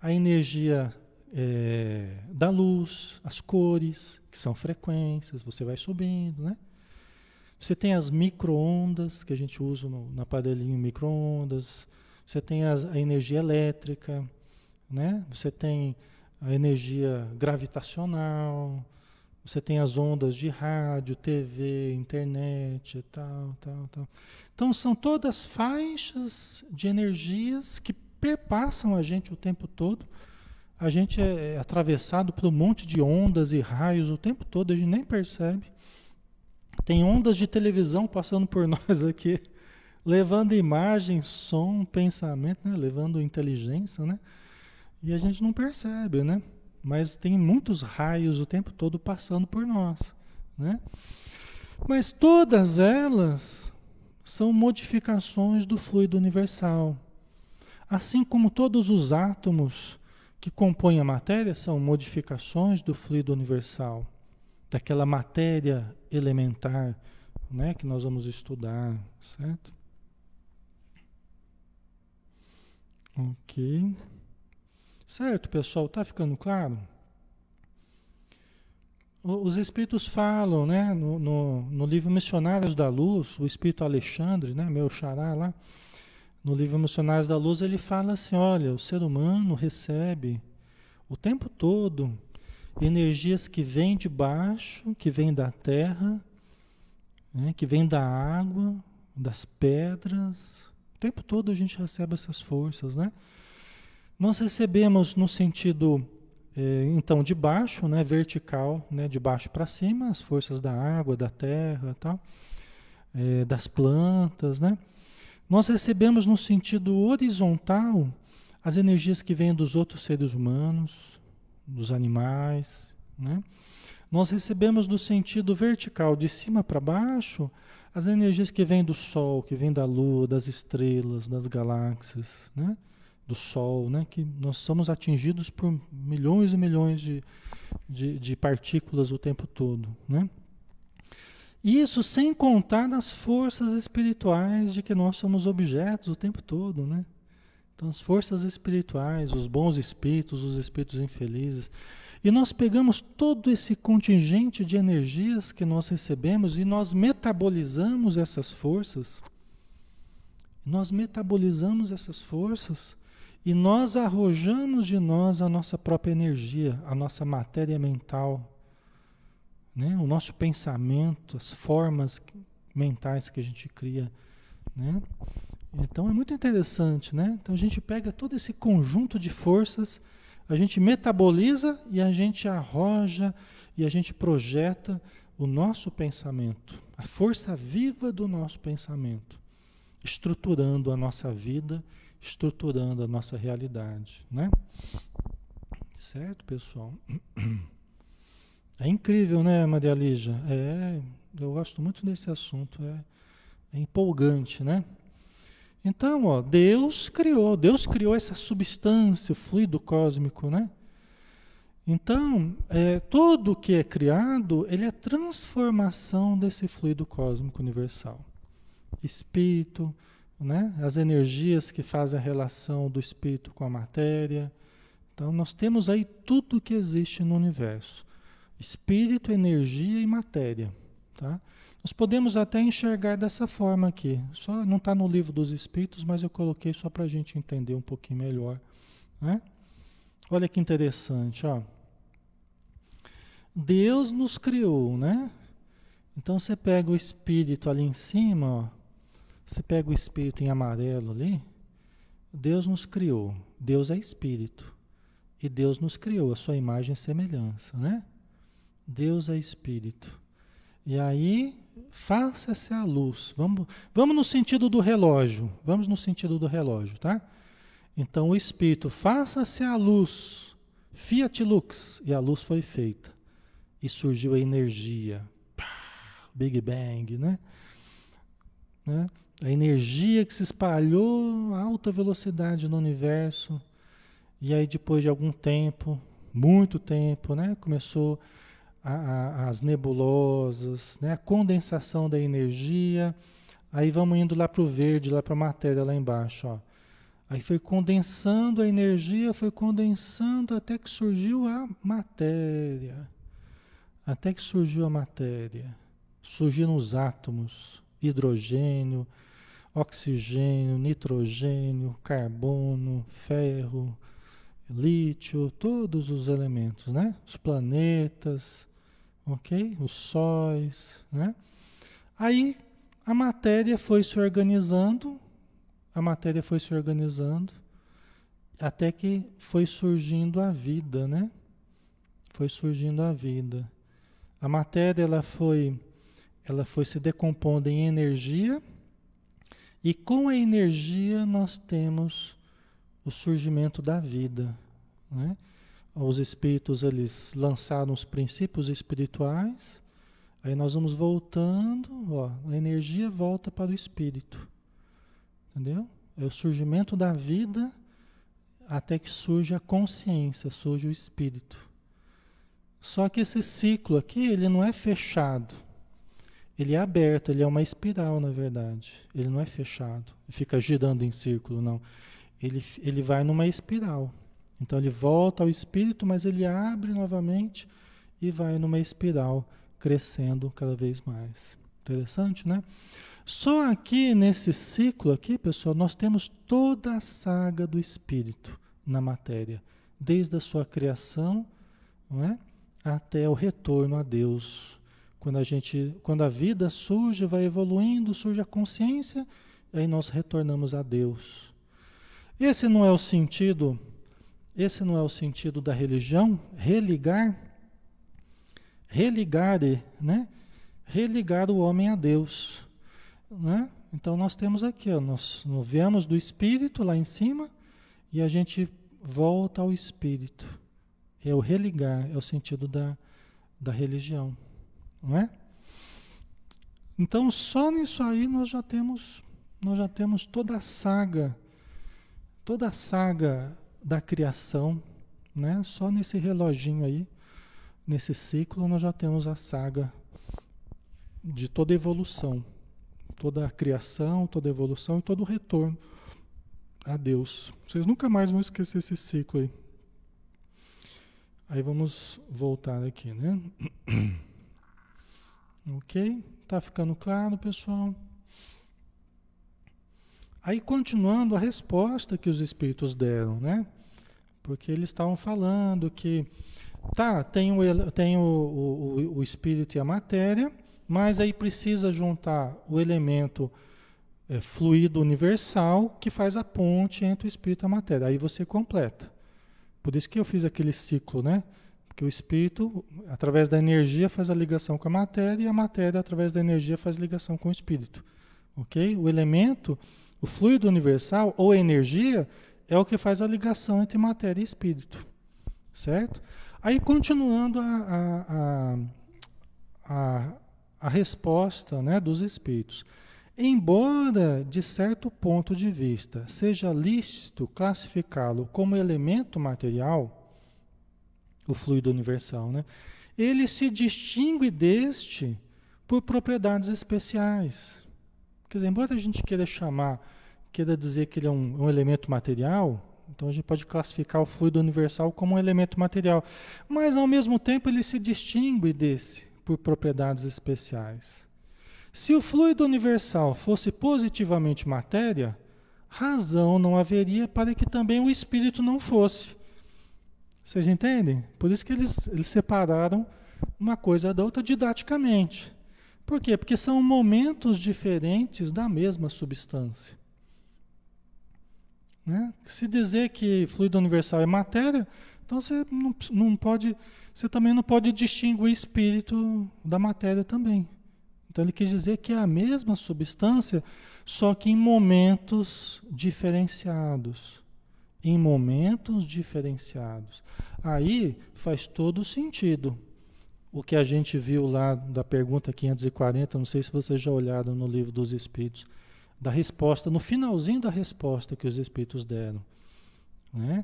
[SPEAKER 1] a energia é, da luz, as cores, que são frequências, você vai subindo, né? Você tem as microondas que a gente usa no, no aparelhinho microondas, você tem as, a energia elétrica, né? Você tem a energia gravitacional, Você tem as ondas de rádio, TV, internet e tal, tal, tal. Então são todas faixas de energias que perpassam a gente o tempo todo. A gente é, é atravessado por um monte de ondas e raios o tempo todo, a gente nem percebe. Tem ondas de televisão passando por nós aqui, levando imagem, som, pensamento, né? levando inteligência, né? E a gente não percebe, né? Mas tem muitos raios o tempo todo passando por nós, né? Mas todas elas são modificações do fluido universal. Assim como todos os átomos que compõem a matéria são modificações do fluido universal, daquela matéria elementar, né, que nós vamos estudar, certo? Ok. Certo, pessoal, tá ficando claro? Os espíritos falam, né, no, no, no, livro Missionários da Luz, o espírito Alexandre, né, meu xará lá, no livro Missionários da Luz, ele fala assim: olha, o ser humano recebe o tempo todo energias que vêm de baixo, que vêm da terra, né, que vêm da água, das pedras. Tempo todo a gente recebe essas forças, né? Nós recebemos no sentido é, então de baixo, né, vertical, né, de baixo para cima, as forças da água, da terra, tal, é, das plantas, né? Nós recebemos no sentido horizontal as energias que vêm dos outros seres humanos, dos animais, né? Nós recebemos no sentido vertical, de cima para baixo, as energias que vêm do Sol, que vêm da Lua, das estrelas, das galáxias, né? do Sol, né? que nós somos atingidos por milhões e milhões de, de, de partículas o tempo todo. Né? Isso sem contar nas forças espirituais de que nós somos objetos o tempo todo. Né? Então, as forças espirituais, os bons espíritos, os espíritos infelizes. E nós pegamos todo esse contingente de energias que nós recebemos e nós metabolizamos essas forças. Nós metabolizamos essas forças e nós arrojamos de nós a nossa própria energia, a nossa matéria mental, né? o nosso pensamento, as formas mentais que a gente cria. Né? Então é muito interessante, né? Então a gente pega todo esse conjunto de forças, a gente metaboliza e a gente arroja e a gente projeta o nosso pensamento, a força viva do nosso pensamento, estruturando a nossa vida estruturando a nossa realidade, né? Certo, pessoal? É incrível, né, Maria Lígia? É, eu gosto muito desse assunto, é, é empolgante, né? Então, ó, Deus criou, Deus criou essa substância, o fluido cósmico, né? Então, é, tudo que é criado, ele é transformação desse fluido cósmico universal. Espírito, né? as energias que fazem a relação do espírito com a matéria. Então, nós temos aí tudo que existe no universo: espírito, energia e matéria. Tá? Nós podemos até enxergar dessa forma aqui. Só não está no livro dos espíritos, mas eu coloquei só para a gente entender um pouquinho melhor. Né? Olha que interessante, ó. Deus nos criou, né? Então você pega o espírito ali em cima, ó, você pega o espírito em amarelo ali, Deus nos criou. Deus é espírito. E Deus nos criou a sua imagem e semelhança, né? Deus é espírito. E aí, faça-se a luz. Vamos, vamos no sentido do relógio. Vamos no sentido do relógio, tá? Então, o espírito, faça-se a luz. Fiat lux. E a luz foi feita. E surgiu a energia. Big Bang, né? né? a energia que se espalhou a alta velocidade no universo, e aí depois de algum tempo, muito tempo, né, começou a, a, as nebulosas, né, a condensação da energia, aí vamos indo lá para o verde, lá para a matéria lá embaixo, ó. Aí foi condensando a energia, foi condensando até que surgiu a matéria. Até que surgiu a matéria. Surgiram os átomos, hidrogênio, oxigênio, nitrogênio, carbono, ferro, lítio, todos os elementos, né? Os planetas, ok? Os sóis, né? Aí a matéria foi se organizando, a matéria foi se organizando, até que foi surgindo a vida, né? Foi surgindo a vida. A matéria ela foi, ela foi se decompondo em energia e com a energia nós temos o surgimento da vida, né? Os espíritos eles lançaram os princípios espirituais, aí nós vamos voltando, ó, a energia volta para o espírito, entendeu? É o surgimento da vida até que surge a consciência, surge o espírito. Só que esse ciclo aqui, ele não é fechado. Ele é aberto, ele é uma espiral, na verdade. Ele não é fechado, fica girando em círculo, não. Ele, ele vai numa espiral. Então ele volta ao espírito, mas ele abre novamente e vai numa espiral, crescendo cada vez mais. Interessante, né? Só aqui nesse ciclo aqui, pessoal, nós temos toda a saga do espírito na matéria, desde a sua criação, não é? até o retorno a Deus. Quando a gente, quando a vida surge, vai evoluindo, surge a consciência, aí nós retornamos a Deus. Esse não é o sentido, esse não é o sentido da religião, religar, religar, né? Religar o homem a Deus, né? Então nós temos aqui, ó, nós, nós viemos do espírito lá em cima, e a gente volta ao espírito. É o religar, é o sentido da, da religião, não é? Então só nisso aí nós já temos nós já temos toda a saga toda a saga da criação, né? Só nesse reloginho aí, nesse ciclo nós já temos a saga de toda evolução, toda a criação, toda a evolução e todo o retorno a Deus. Vocês nunca mais vão esquecer esse ciclo aí. Aí vamos voltar aqui, né? ok? Tá ficando claro, pessoal? Aí continuando a resposta que os espíritos deram, né? Porque eles estavam falando que tá, tem o, tem o, o, o espírito e a matéria, mas aí precisa juntar o elemento é, fluido universal que faz a ponte entre o espírito e a matéria. Aí você completa. Por isso que eu fiz aquele ciclo, né? Porque o espírito, através da energia, faz a ligação com a matéria e a matéria, através da energia, faz ligação com o espírito. Ok? O elemento, o fluido universal ou energia é o que faz a ligação entre matéria e espírito. Certo? Aí, continuando a, a, a, a, resposta né, dos espíritos. Embora, de certo ponto de vista, seja lícito classificá-lo como elemento material, o fluido universal, né? ele se distingue deste por propriedades especiais. Quer dizer, embora a gente queira chamar, queira dizer que ele é um, um elemento material, então a gente pode classificar o fluido universal como um elemento material, mas ao mesmo tempo ele se distingue desse por propriedades especiais. Se o fluido universal fosse positivamente matéria, razão não haveria para que também o espírito não fosse. Vocês entendem? Por isso que eles, eles separaram uma coisa da outra didaticamente. Por quê? Porque são momentos diferentes da mesma substância. Né? Se dizer que fluido universal é matéria, então você não, não pode, você também não pode distinguir espírito da matéria também. Então ele quis dizer que é a mesma substância, só que em momentos diferenciados. Em momentos diferenciados. Aí faz todo sentido. O que a gente viu lá da pergunta 540, não sei se vocês já olharam no livro dos Espíritos, da resposta, no finalzinho da resposta que os Espíritos deram. Né?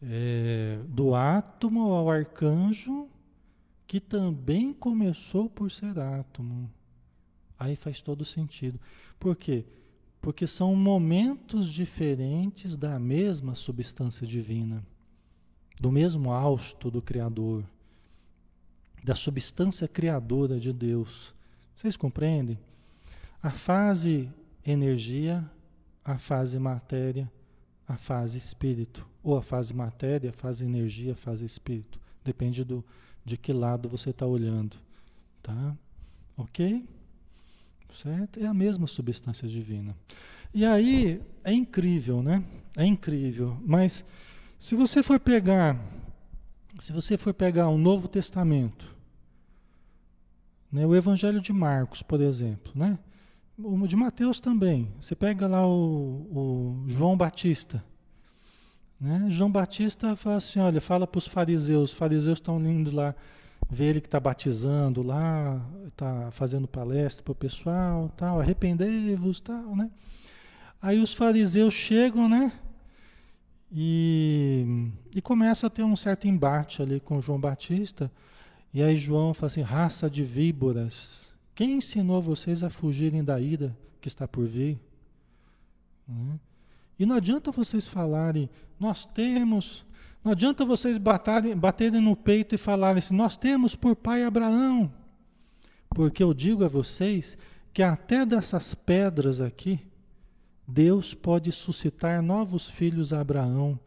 [SPEAKER 1] É, do átomo ao arcanjo que também começou por ser átomo. Aí faz todo sentido. Por quê? Porque são momentos diferentes da mesma substância divina, do mesmo hausto do Criador, da substância criadora de Deus. Vocês compreendem? A fase energia, a fase matéria, a fase espírito, ou a fase matéria, a fase energia, a fase espírito Depende do, de que lado você está olhando. Tá? Ok? Certo? É a mesma substância divina. E aí é incrível, né? É incrível. Mas se você for pegar, se você for pegar o Novo Testamento, né, o Evangelho de Marcos, por exemplo, né? O de Mateus também. Você pega lá o, o João Batista. Né? João Batista fala assim, olha, fala para os fariseus, os fariseus estão indo lá ver ele que está batizando lá, está fazendo palestra para o pessoal, tal, arrependei-vos, tal, né? Aí os fariseus chegam, né? E, e começa a ter um certo embate ali com João Batista. E aí João fala assim, raça de víboras, quem ensinou vocês a fugirem da ira que está por vir? Né? E não adianta vocês falarem, nós temos não adianta vocês baterem, baterem no peito e falarem assim: nós temos por pai Abraão. Porque eu digo a vocês que até dessas pedras aqui, Deus pode suscitar novos filhos a Abraão.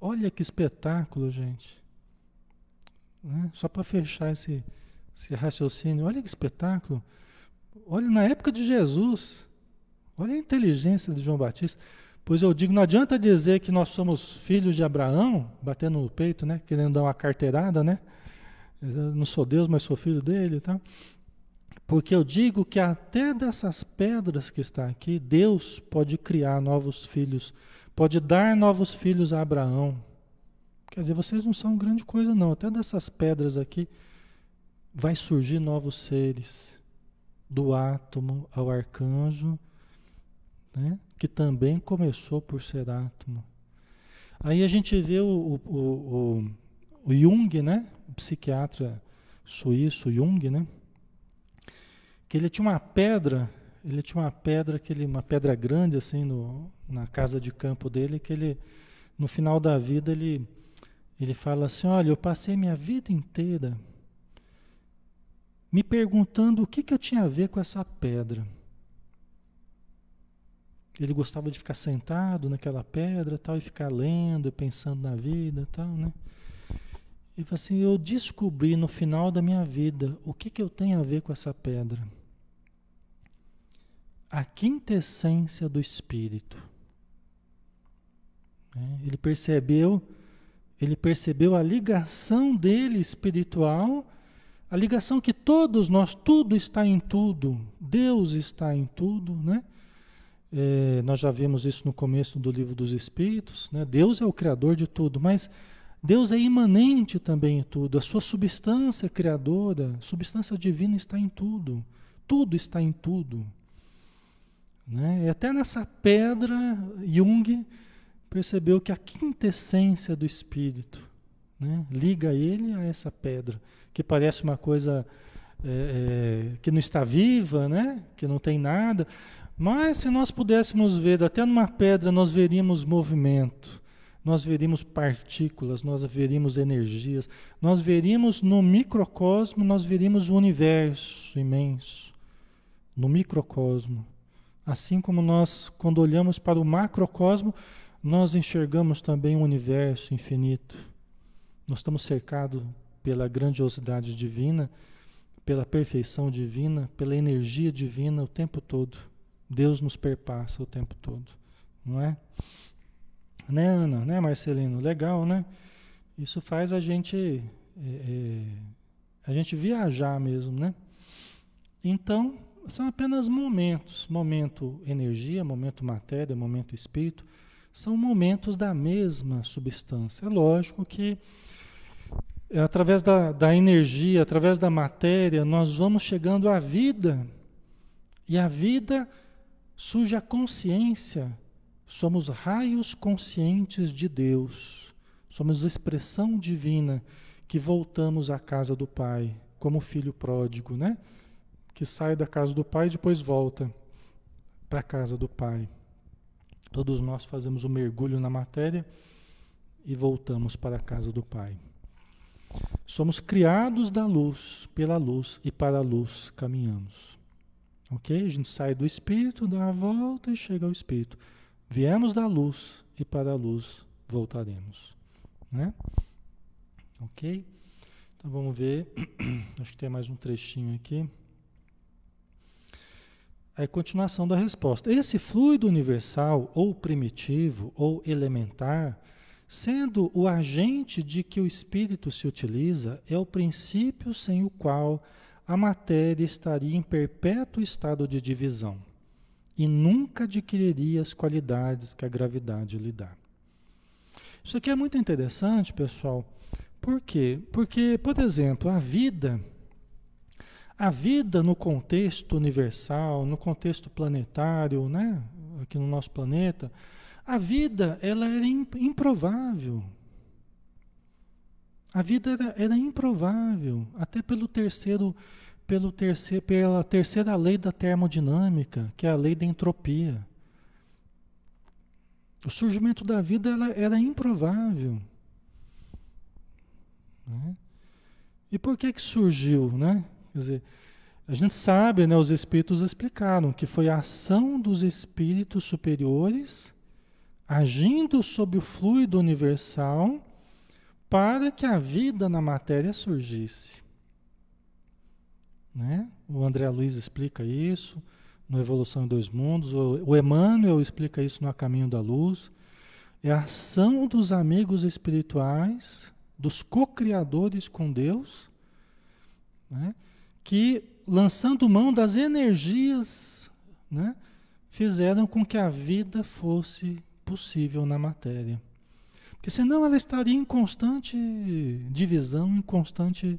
[SPEAKER 1] Olha que espetáculo, gente. Né? Só para fechar esse, esse raciocínio, olha que espetáculo. Olha na época de Jesus. Olha a inteligência de João Batista. Pois eu digo, não adianta dizer que nós somos filhos de Abraão, batendo no peito, né? Querendo dar uma carteirada, né? Eu não sou Deus, mas sou filho dele tá? Porque eu digo que até dessas pedras que está aqui, Deus pode criar novos filhos, pode dar novos filhos a Abraão. Quer dizer, vocês não são grande coisa não, até dessas pedras aqui vai surgir novos seres, do átomo ao arcanjo, né? que também começou por ser átomo. Aí a gente vê o, o, o, o Jung, né? o psiquiatra suíço Jung, né? Que ele tinha uma pedra, ele tinha uma pedra, aquele, uma pedra grande assim no, na casa de campo dele, que ele, no final da vida, ele, ele fala assim, olha, eu passei minha vida inteira me perguntando o que, que eu tinha a ver com essa pedra. Ele gostava de ficar sentado naquela pedra tal, e ficar lendo, pensando na vida tal, né? E assim, eu descobri no final da minha vida o que, que eu tenho a ver com essa pedra. A quintessência do Espírito. É, ele percebeu, ele percebeu a ligação dele espiritual, a ligação que todos nós, tudo está em tudo, Deus está em tudo, né? É, nós já vimos isso no começo do livro dos Espíritos. Né? Deus é o criador de tudo, mas Deus é imanente também em tudo. A sua substância criadora, substância divina está em tudo. Tudo está em tudo. Né? E até nessa pedra, Jung percebeu que a quintessência do Espírito né? liga ele a essa pedra, que parece uma coisa é, é, que não está viva, né? que não tem nada. Mas se nós pudéssemos ver, até numa pedra nós veríamos movimento, nós veríamos partículas, nós veríamos energias, nós veríamos no microcosmo, nós veríamos o universo imenso, no microcosmo. Assim como nós, quando olhamos para o macrocosmo, nós enxergamos também o universo infinito. Nós estamos cercados pela grandiosidade divina, pela perfeição divina, pela energia divina o tempo todo. Deus nos perpassa o tempo todo, não é? Né, Ana? Né, Marcelino? Legal, né? Isso faz a gente é, é, a gente viajar mesmo, né? Então, são apenas momentos, momento energia, momento matéria, momento espírito, são momentos da mesma substância. É lógico que através da, da energia, através da matéria, nós vamos chegando à vida. E a vida surge a consciência. Somos raios conscientes de Deus. Somos expressão divina que voltamos à casa do Pai, como filho pródigo, né? Que sai da casa do Pai e depois volta para a casa do Pai. Todos nós fazemos um mergulho na matéria e voltamos para a casa do Pai. Somos criados da luz, pela luz e para a luz caminhamos. Ok? A gente sai do espírito, dá a volta e chega ao espírito. Viemos da luz e para a luz voltaremos. Né? Ok? Então vamos ver. Acho que tem mais um trechinho aqui. É continuação da resposta. Esse fluido universal, ou primitivo, ou elementar, sendo o agente de que o espírito se utiliza, é o princípio sem o qual a matéria estaria em perpétuo estado de divisão e nunca adquiriria as qualidades que a gravidade lhe dá. Isso aqui é muito interessante, pessoal. Por quê? Porque, por exemplo, a vida, a vida no contexto universal, no contexto planetário, né, aqui no nosso planeta, a vida ela era improvável. A vida era, era improvável, até pelo terceiro pelo terceiro, pela terceira lei da termodinâmica, que é a lei da entropia. O surgimento da vida ela, era improvável. Né? E por que que surgiu, né? Quer dizer, a gente sabe, né, os espíritos explicaram que foi a ação dos espíritos superiores agindo sobre o fluido universal para que a vida na matéria surgisse. Né? O André Luiz explica isso no Evolução em Dois Mundos, o Emmanuel explica isso no A Caminho da Luz. É a ação dos amigos espirituais, dos co-criadores com Deus, né? Que, lançando mão das energias, né? fizeram com que a vida fosse possível na matéria. Porque senão ela estaria em constante divisão, em constante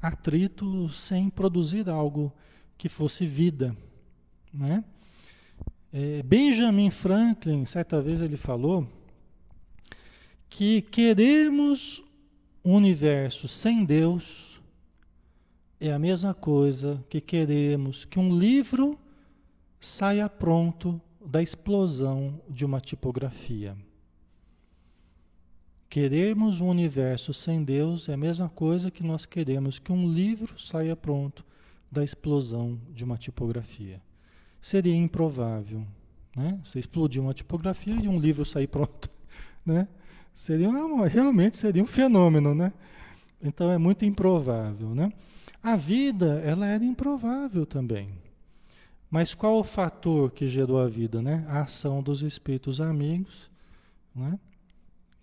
[SPEAKER 1] atrito sem produzir algo que fosse vida, né? É, Benjamin Franklin, certa vez ele falou que queremos um universo sem Deus é a mesma coisa que queremos que um livro saia pronto da explosão de uma tipografia. Queremos um universo sem Deus é a mesma coisa que nós queremos que um livro saia pronto da explosão de uma tipografia. Seria improvável, né? Você explodir uma tipografia e um livro sair pronto, né? Seria uma, realmente seria um fenômeno, né? Então é muito improvável, né? A vida, ela era improvável também. Mas qual o fator que gerou a vida, né? A ação dos espíritos amigos, né?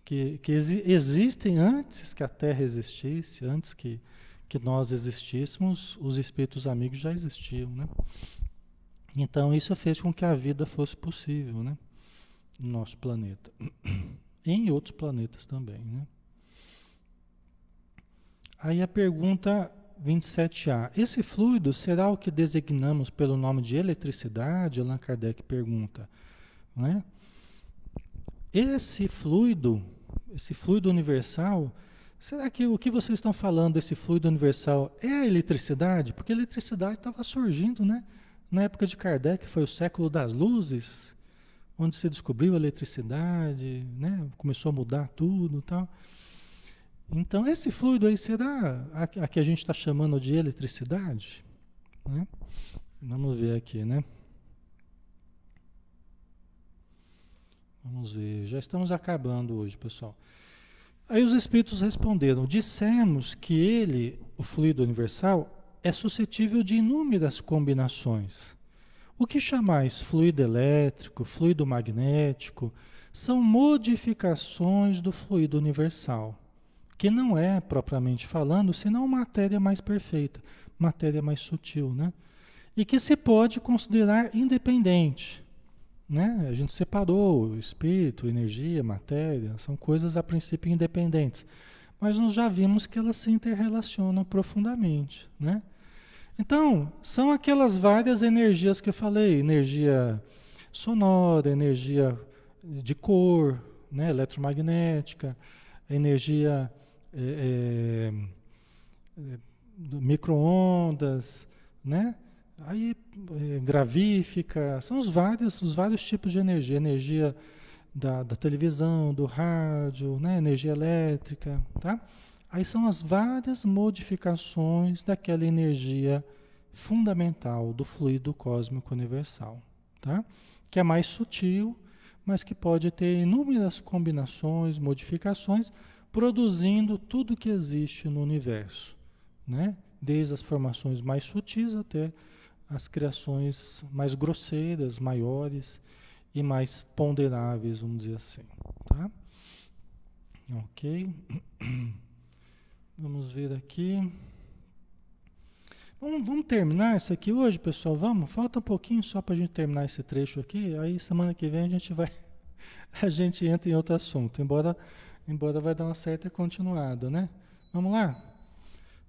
[SPEAKER 1] que, que exi existem antes que a Terra existisse, antes que, que nós existíssemos, os espíritos amigos já existiam, né? Então isso fez com que a vida fosse possível, né? No nosso planeta. E em outros planetas também, né? Aí a pergunta 27A. Esse fluido será o que designamos pelo nome de eletricidade? Allan Kardec pergunta. Né? Esse fluido esse fluido universal, será que o que vocês estão falando desse fluido universal é a eletricidade? Porque a eletricidade estava surgindo, né? Na época de Kardec foi o século das luzes, onde se descobriu a eletricidade, né? Começou a mudar tudo, tal. Então esse fluido aí será a, a que a gente está chamando de eletricidade? Né? Vamos ver aqui, né? Vamos ver, já estamos acabando hoje, pessoal. Aí os espíritos responderam: dissemos que ele, o fluido universal, é suscetível de inúmeras combinações. O que chamais fluido elétrico, fluido magnético, são modificações do fluido universal, que não é, propriamente falando, senão matéria mais perfeita, matéria mais sutil, né? E que se pode considerar independente né? A gente separou espírito, energia, matéria, são coisas a princípio independentes, mas nós já vimos que elas se interrelacionam profundamente, né? Então, são aquelas várias energias que eu falei, energia sonora, energia de cor, né? eletromagnética, energia é, é, microondas, né? Aí, é, gravífica, são os vários, os vários tipos de energia. Energia da, da televisão, do rádio, né? energia elétrica, tá? Aí são as várias modificações daquela energia fundamental do fluido cósmico universal, tá? Que é mais sutil, mas que pode ter inúmeras combinações, modificações, produzindo tudo que existe no universo, né? Desde as formações mais sutis até as criações mais grosseiras, maiores e mais ponderáveis, vamos dizer assim, tá? Ok. Vamos ver aqui. Vamos, vamos, terminar isso aqui hoje, pessoal? Vamos? Falta um pouquinho só para a gente terminar esse trecho aqui. Aí semana que vem a gente vai. A gente entra em outro assunto, embora, embora vai dar uma certa continuada, né? Vamos lá?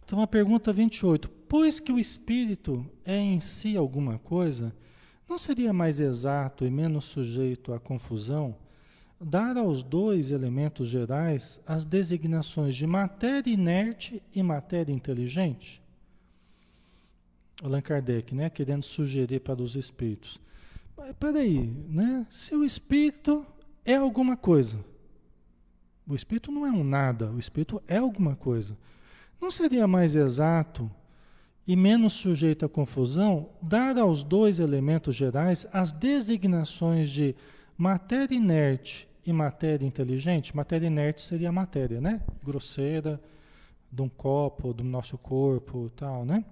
[SPEAKER 1] Então a pergunta 28. Pois que o espírito é em si alguma coisa, não seria mais exato e menos sujeito à confusão dar aos dois elementos gerais as designações de matéria inerte e matéria inteligente? Allan Kardec, né, querendo sugerir para os espíritos. Mas peraí, né? Se o espírito é alguma coisa, o espírito não é um nada, o espírito é alguma coisa. Não seria mais exato e menos sujeito à confusão dar aos dois elementos gerais as designações de matéria inerte e matéria inteligente? Matéria inerte seria a matéria, né? Grosseira, de um copo, do nosso corpo, tal, né?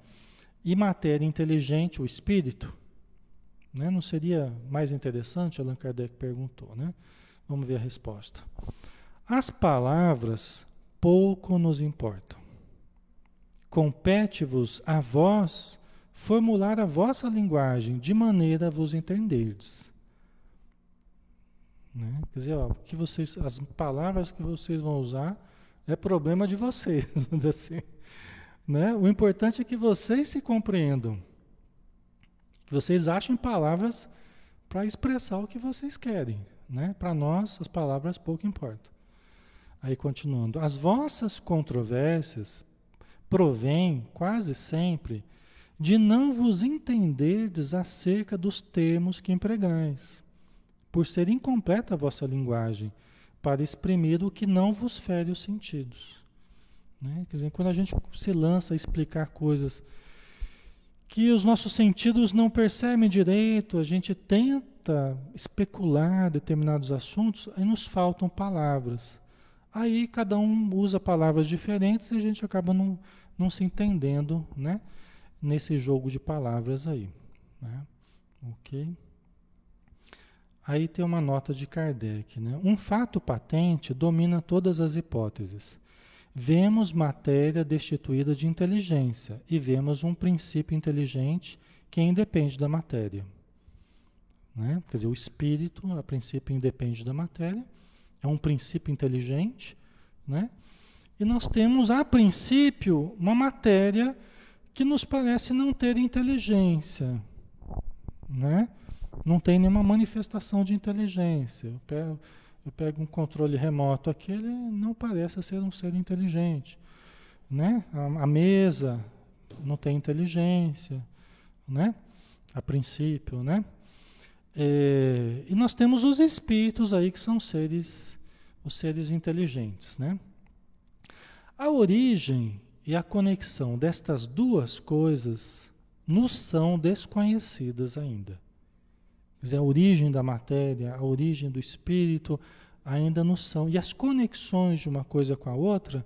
[SPEAKER 1] E matéria inteligente, o espírito, né? Não seria mais interessante? Allan Kardec perguntou, né? Vamos ver a resposta. As palavras pouco nos importam. Compete-vos a vós formular a vossa linguagem de maneira a vos entenderdes. Né? Quer dizer, ó, que vocês, as palavras que vocês vão usar é problema de vocês, vamos dizer assim. Né? O importante é que vocês se compreendam. Que vocês achem palavras para expressar o que vocês querem. Né? Para nós, as palavras pouco importam. Aí continuando. As vossas controvérsias provêm, quase sempre, de não vos entenderdes acerca dos termos que empregais, por ser incompleta a vossa linguagem, para exprimir o que não vos fere os sentidos. Né? Quer dizer, quando a gente se lança a explicar coisas que os nossos sentidos não percebem direito, a gente tenta especular determinados assuntos, aí nos faltam palavras. Aí cada um usa palavras diferentes e a gente acaba não, não se entendendo né? nesse jogo de palavras aí. Né? Ok? Aí tem uma nota de Kardec. Né? Um fato patente domina todas as hipóteses. Vemos matéria destituída de inteligência e vemos um princípio inteligente que independe da matéria. Né? Quer dizer, o espírito, a princípio, independe da matéria, é um princípio inteligente, né? e nós temos, a princípio, uma matéria que nos parece não ter inteligência. Né? Não tem nenhuma manifestação de inteligência. Eu pego, eu pego um controle remoto aqui, ele não parece ser um ser inteligente. Né? A, a mesa não tem inteligência, né? a princípio. Né? É, e nós temos os espíritos aí que são seres, os seres inteligentes. Né? A origem e a conexão destas duas coisas nos são desconhecidas ainda. Quer dizer, a origem da matéria, a origem do espírito ainda não são. E as conexões de uma coisa com a outra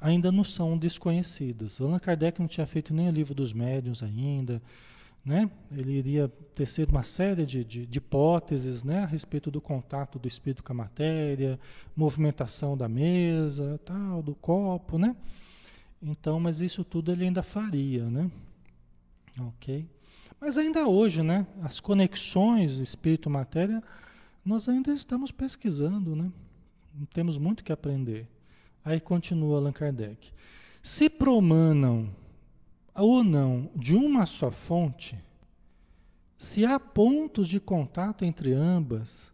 [SPEAKER 1] ainda não são desconhecidas. Allan Kardec não tinha feito nem o livro dos médiuns ainda. Né? Ele iria tecer uma série de, de, de, hipóteses né? a respeito do contato do espírito com a matéria, movimentação da mesa, tal, do copo, né? Então, mas isso tudo ele ainda faria, né? Ok? Mas ainda hoje, né, as conexões espírito-matéria, nós ainda estamos pesquisando, né? Temos muito que aprender. Aí continua Allan Kardec. Se promanam ou não de uma só fonte, se há pontos de contato entre ambas,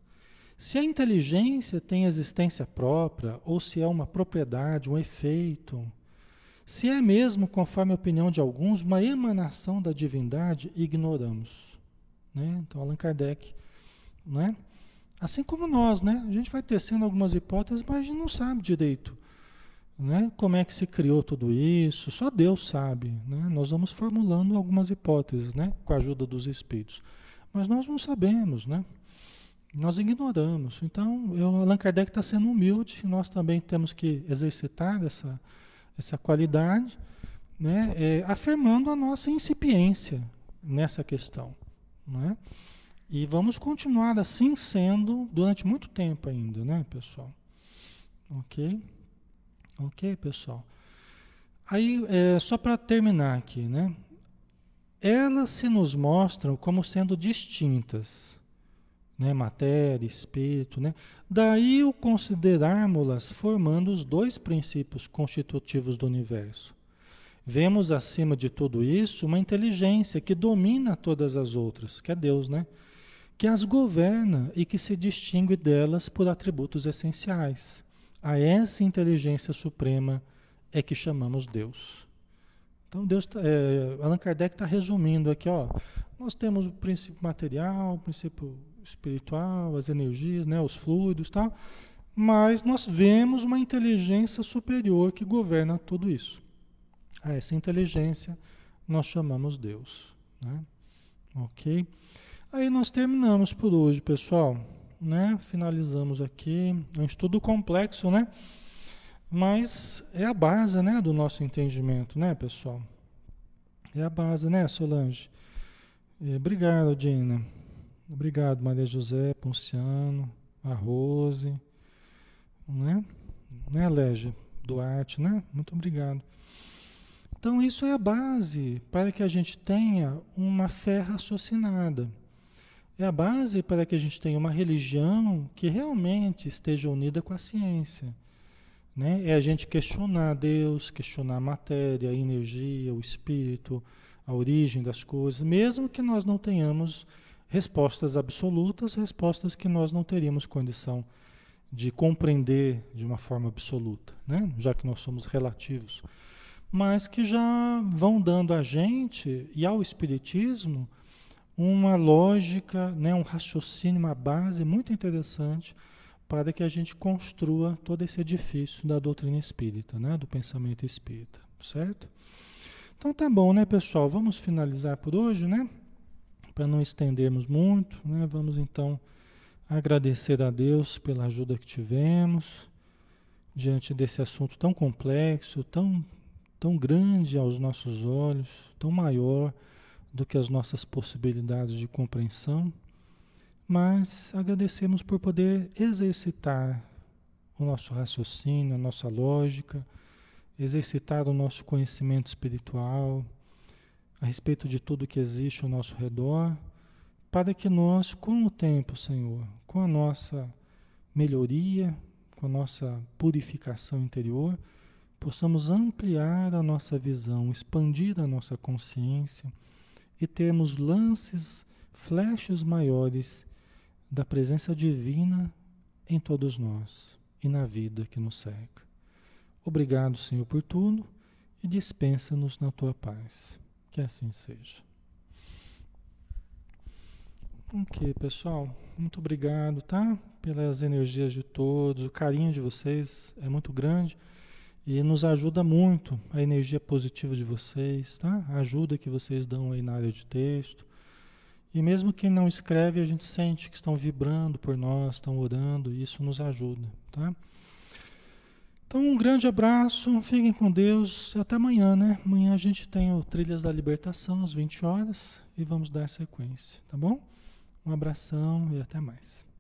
[SPEAKER 1] se a inteligência tem existência própria ou se é uma propriedade, um efeito, se é mesmo, conforme a opinião de alguns, uma emanação da divindade, ignoramos. Né? Então, Allan Kardec, né? assim como nós, né? a gente vai tecendo algumas hipóteses, mas a gente não sabe direito né? como é que se criou tudo isso, só Deus sabe. Né? Nós vamos formulando algumas hipóteses né? com a ajuda dos espíritos, mas nós não sabemos. Né? Nós ignoramos. Então, eu, Allan Kardec está sendo humilde, nós também temos que exercitar essa, essa qualidade, né? É, afirmando a nossa incipiência nessa questão. Né? E vamos continuar assim sendo durante muito tempo ainda, né, pessoal? Ok? Ok, pessoal? Aí, é, só para terminar aqui, né? Elas se nos mostram como sendo distintas né? matéria, espírito, né? Daí o considerarmos-las formando os dois princípios constitutivos do universo. Vemos acima de tudo isso uma inteligência que domina todas as outras, que é Deus, né? Que as governa e que se distingue delas por atributos essenciais. A essa inteligência suprema é que chamamos Deus. Então Deus, tá, é, Allan Kardec está resumindo aqui, ó. Nós temos o princípio material, o princípio espiritual, as energias, né, os fluidos, tal. Mas nós vemos uma inteligência superior que governa tudo isso. A essa inteligência nós chamamos Deus, né? OK? Aí nós terminamos por hoje, pessoal, né? Finalizamos aqui, é um estudo complexo, né? Mas é a base, né, do nosso entendimento, né, pessoal? É a base, né, Solange? É, obrigado, Dina. Obrigado, Maria José, Ponciano, a Rose, né? Né, Légia? Duarte, né? Muito obrigado. Então, isso é a base para que a gente tenha uma fé raciocinada. É a base para que a gente tenha uma religião que realmente esteja unida com a ciência. Né? É a gente questionar Deus, questionar a matéria, a energia, o espírito, a origem das coisas, mesmo que nós não tenhamos respostas absolutas, respostas que nós não teríamos condição de compreender de uma forma absoluta, né? já que nós somos relativos, mas que já vão dando a gente e ao Espiritismo uma lógica, né? um raciocínio, uma base muito interessante para que a gente construa todo esse edifício da doutrina espírita, né? do pensamento espírita, certo? Então tá bom, né, pessoal? Vamos finalizar por hoje, né? Para não estendermos muito, né? Vamos então agradecer a Deus pela ajuda que tivemos diante desse assunto tão complexo, tão, tão grande aos nossos olhos, tão maior do que as nossas possibilidades de compreensão, mas agradecemos por poder exercitar o nosso raciocínio, a nossa lógica, exercitar o nosso conhecimento espiritual, a respeito de tudo que existe ao nosso redor, para que nós, com o tempo, Senhor, com a nossa melhoria, com a nossa purificação interior, possamos ampliar a nossa visão, expandir a nossa consciência e termos lances, flechas maiores da presença divina em todos nós e na vida que nos cerca. Obrigado, Senhor, por tudo e dispensa-nos na tua paz. Que assim seja. Ok, pessoal. Muito obrigado, tá? Pelas energias de todos. O carinho de vocês é muito grande e nos ajuda muito a energia positiva de vocês, tá? A ajuda que vocês dão aí na área de texto. E mesmo quem não escreve, a gente sente que estão vibrando por nós, estão orando, e isso nos ajuda, tá? Então, um grande abraço, fiquem com Deus. Até amanhã, né? Amanhã a gente tem o Trilhas da Libertação às 20 horas e vamos dar sequência, tá bom? Um abração e até mais.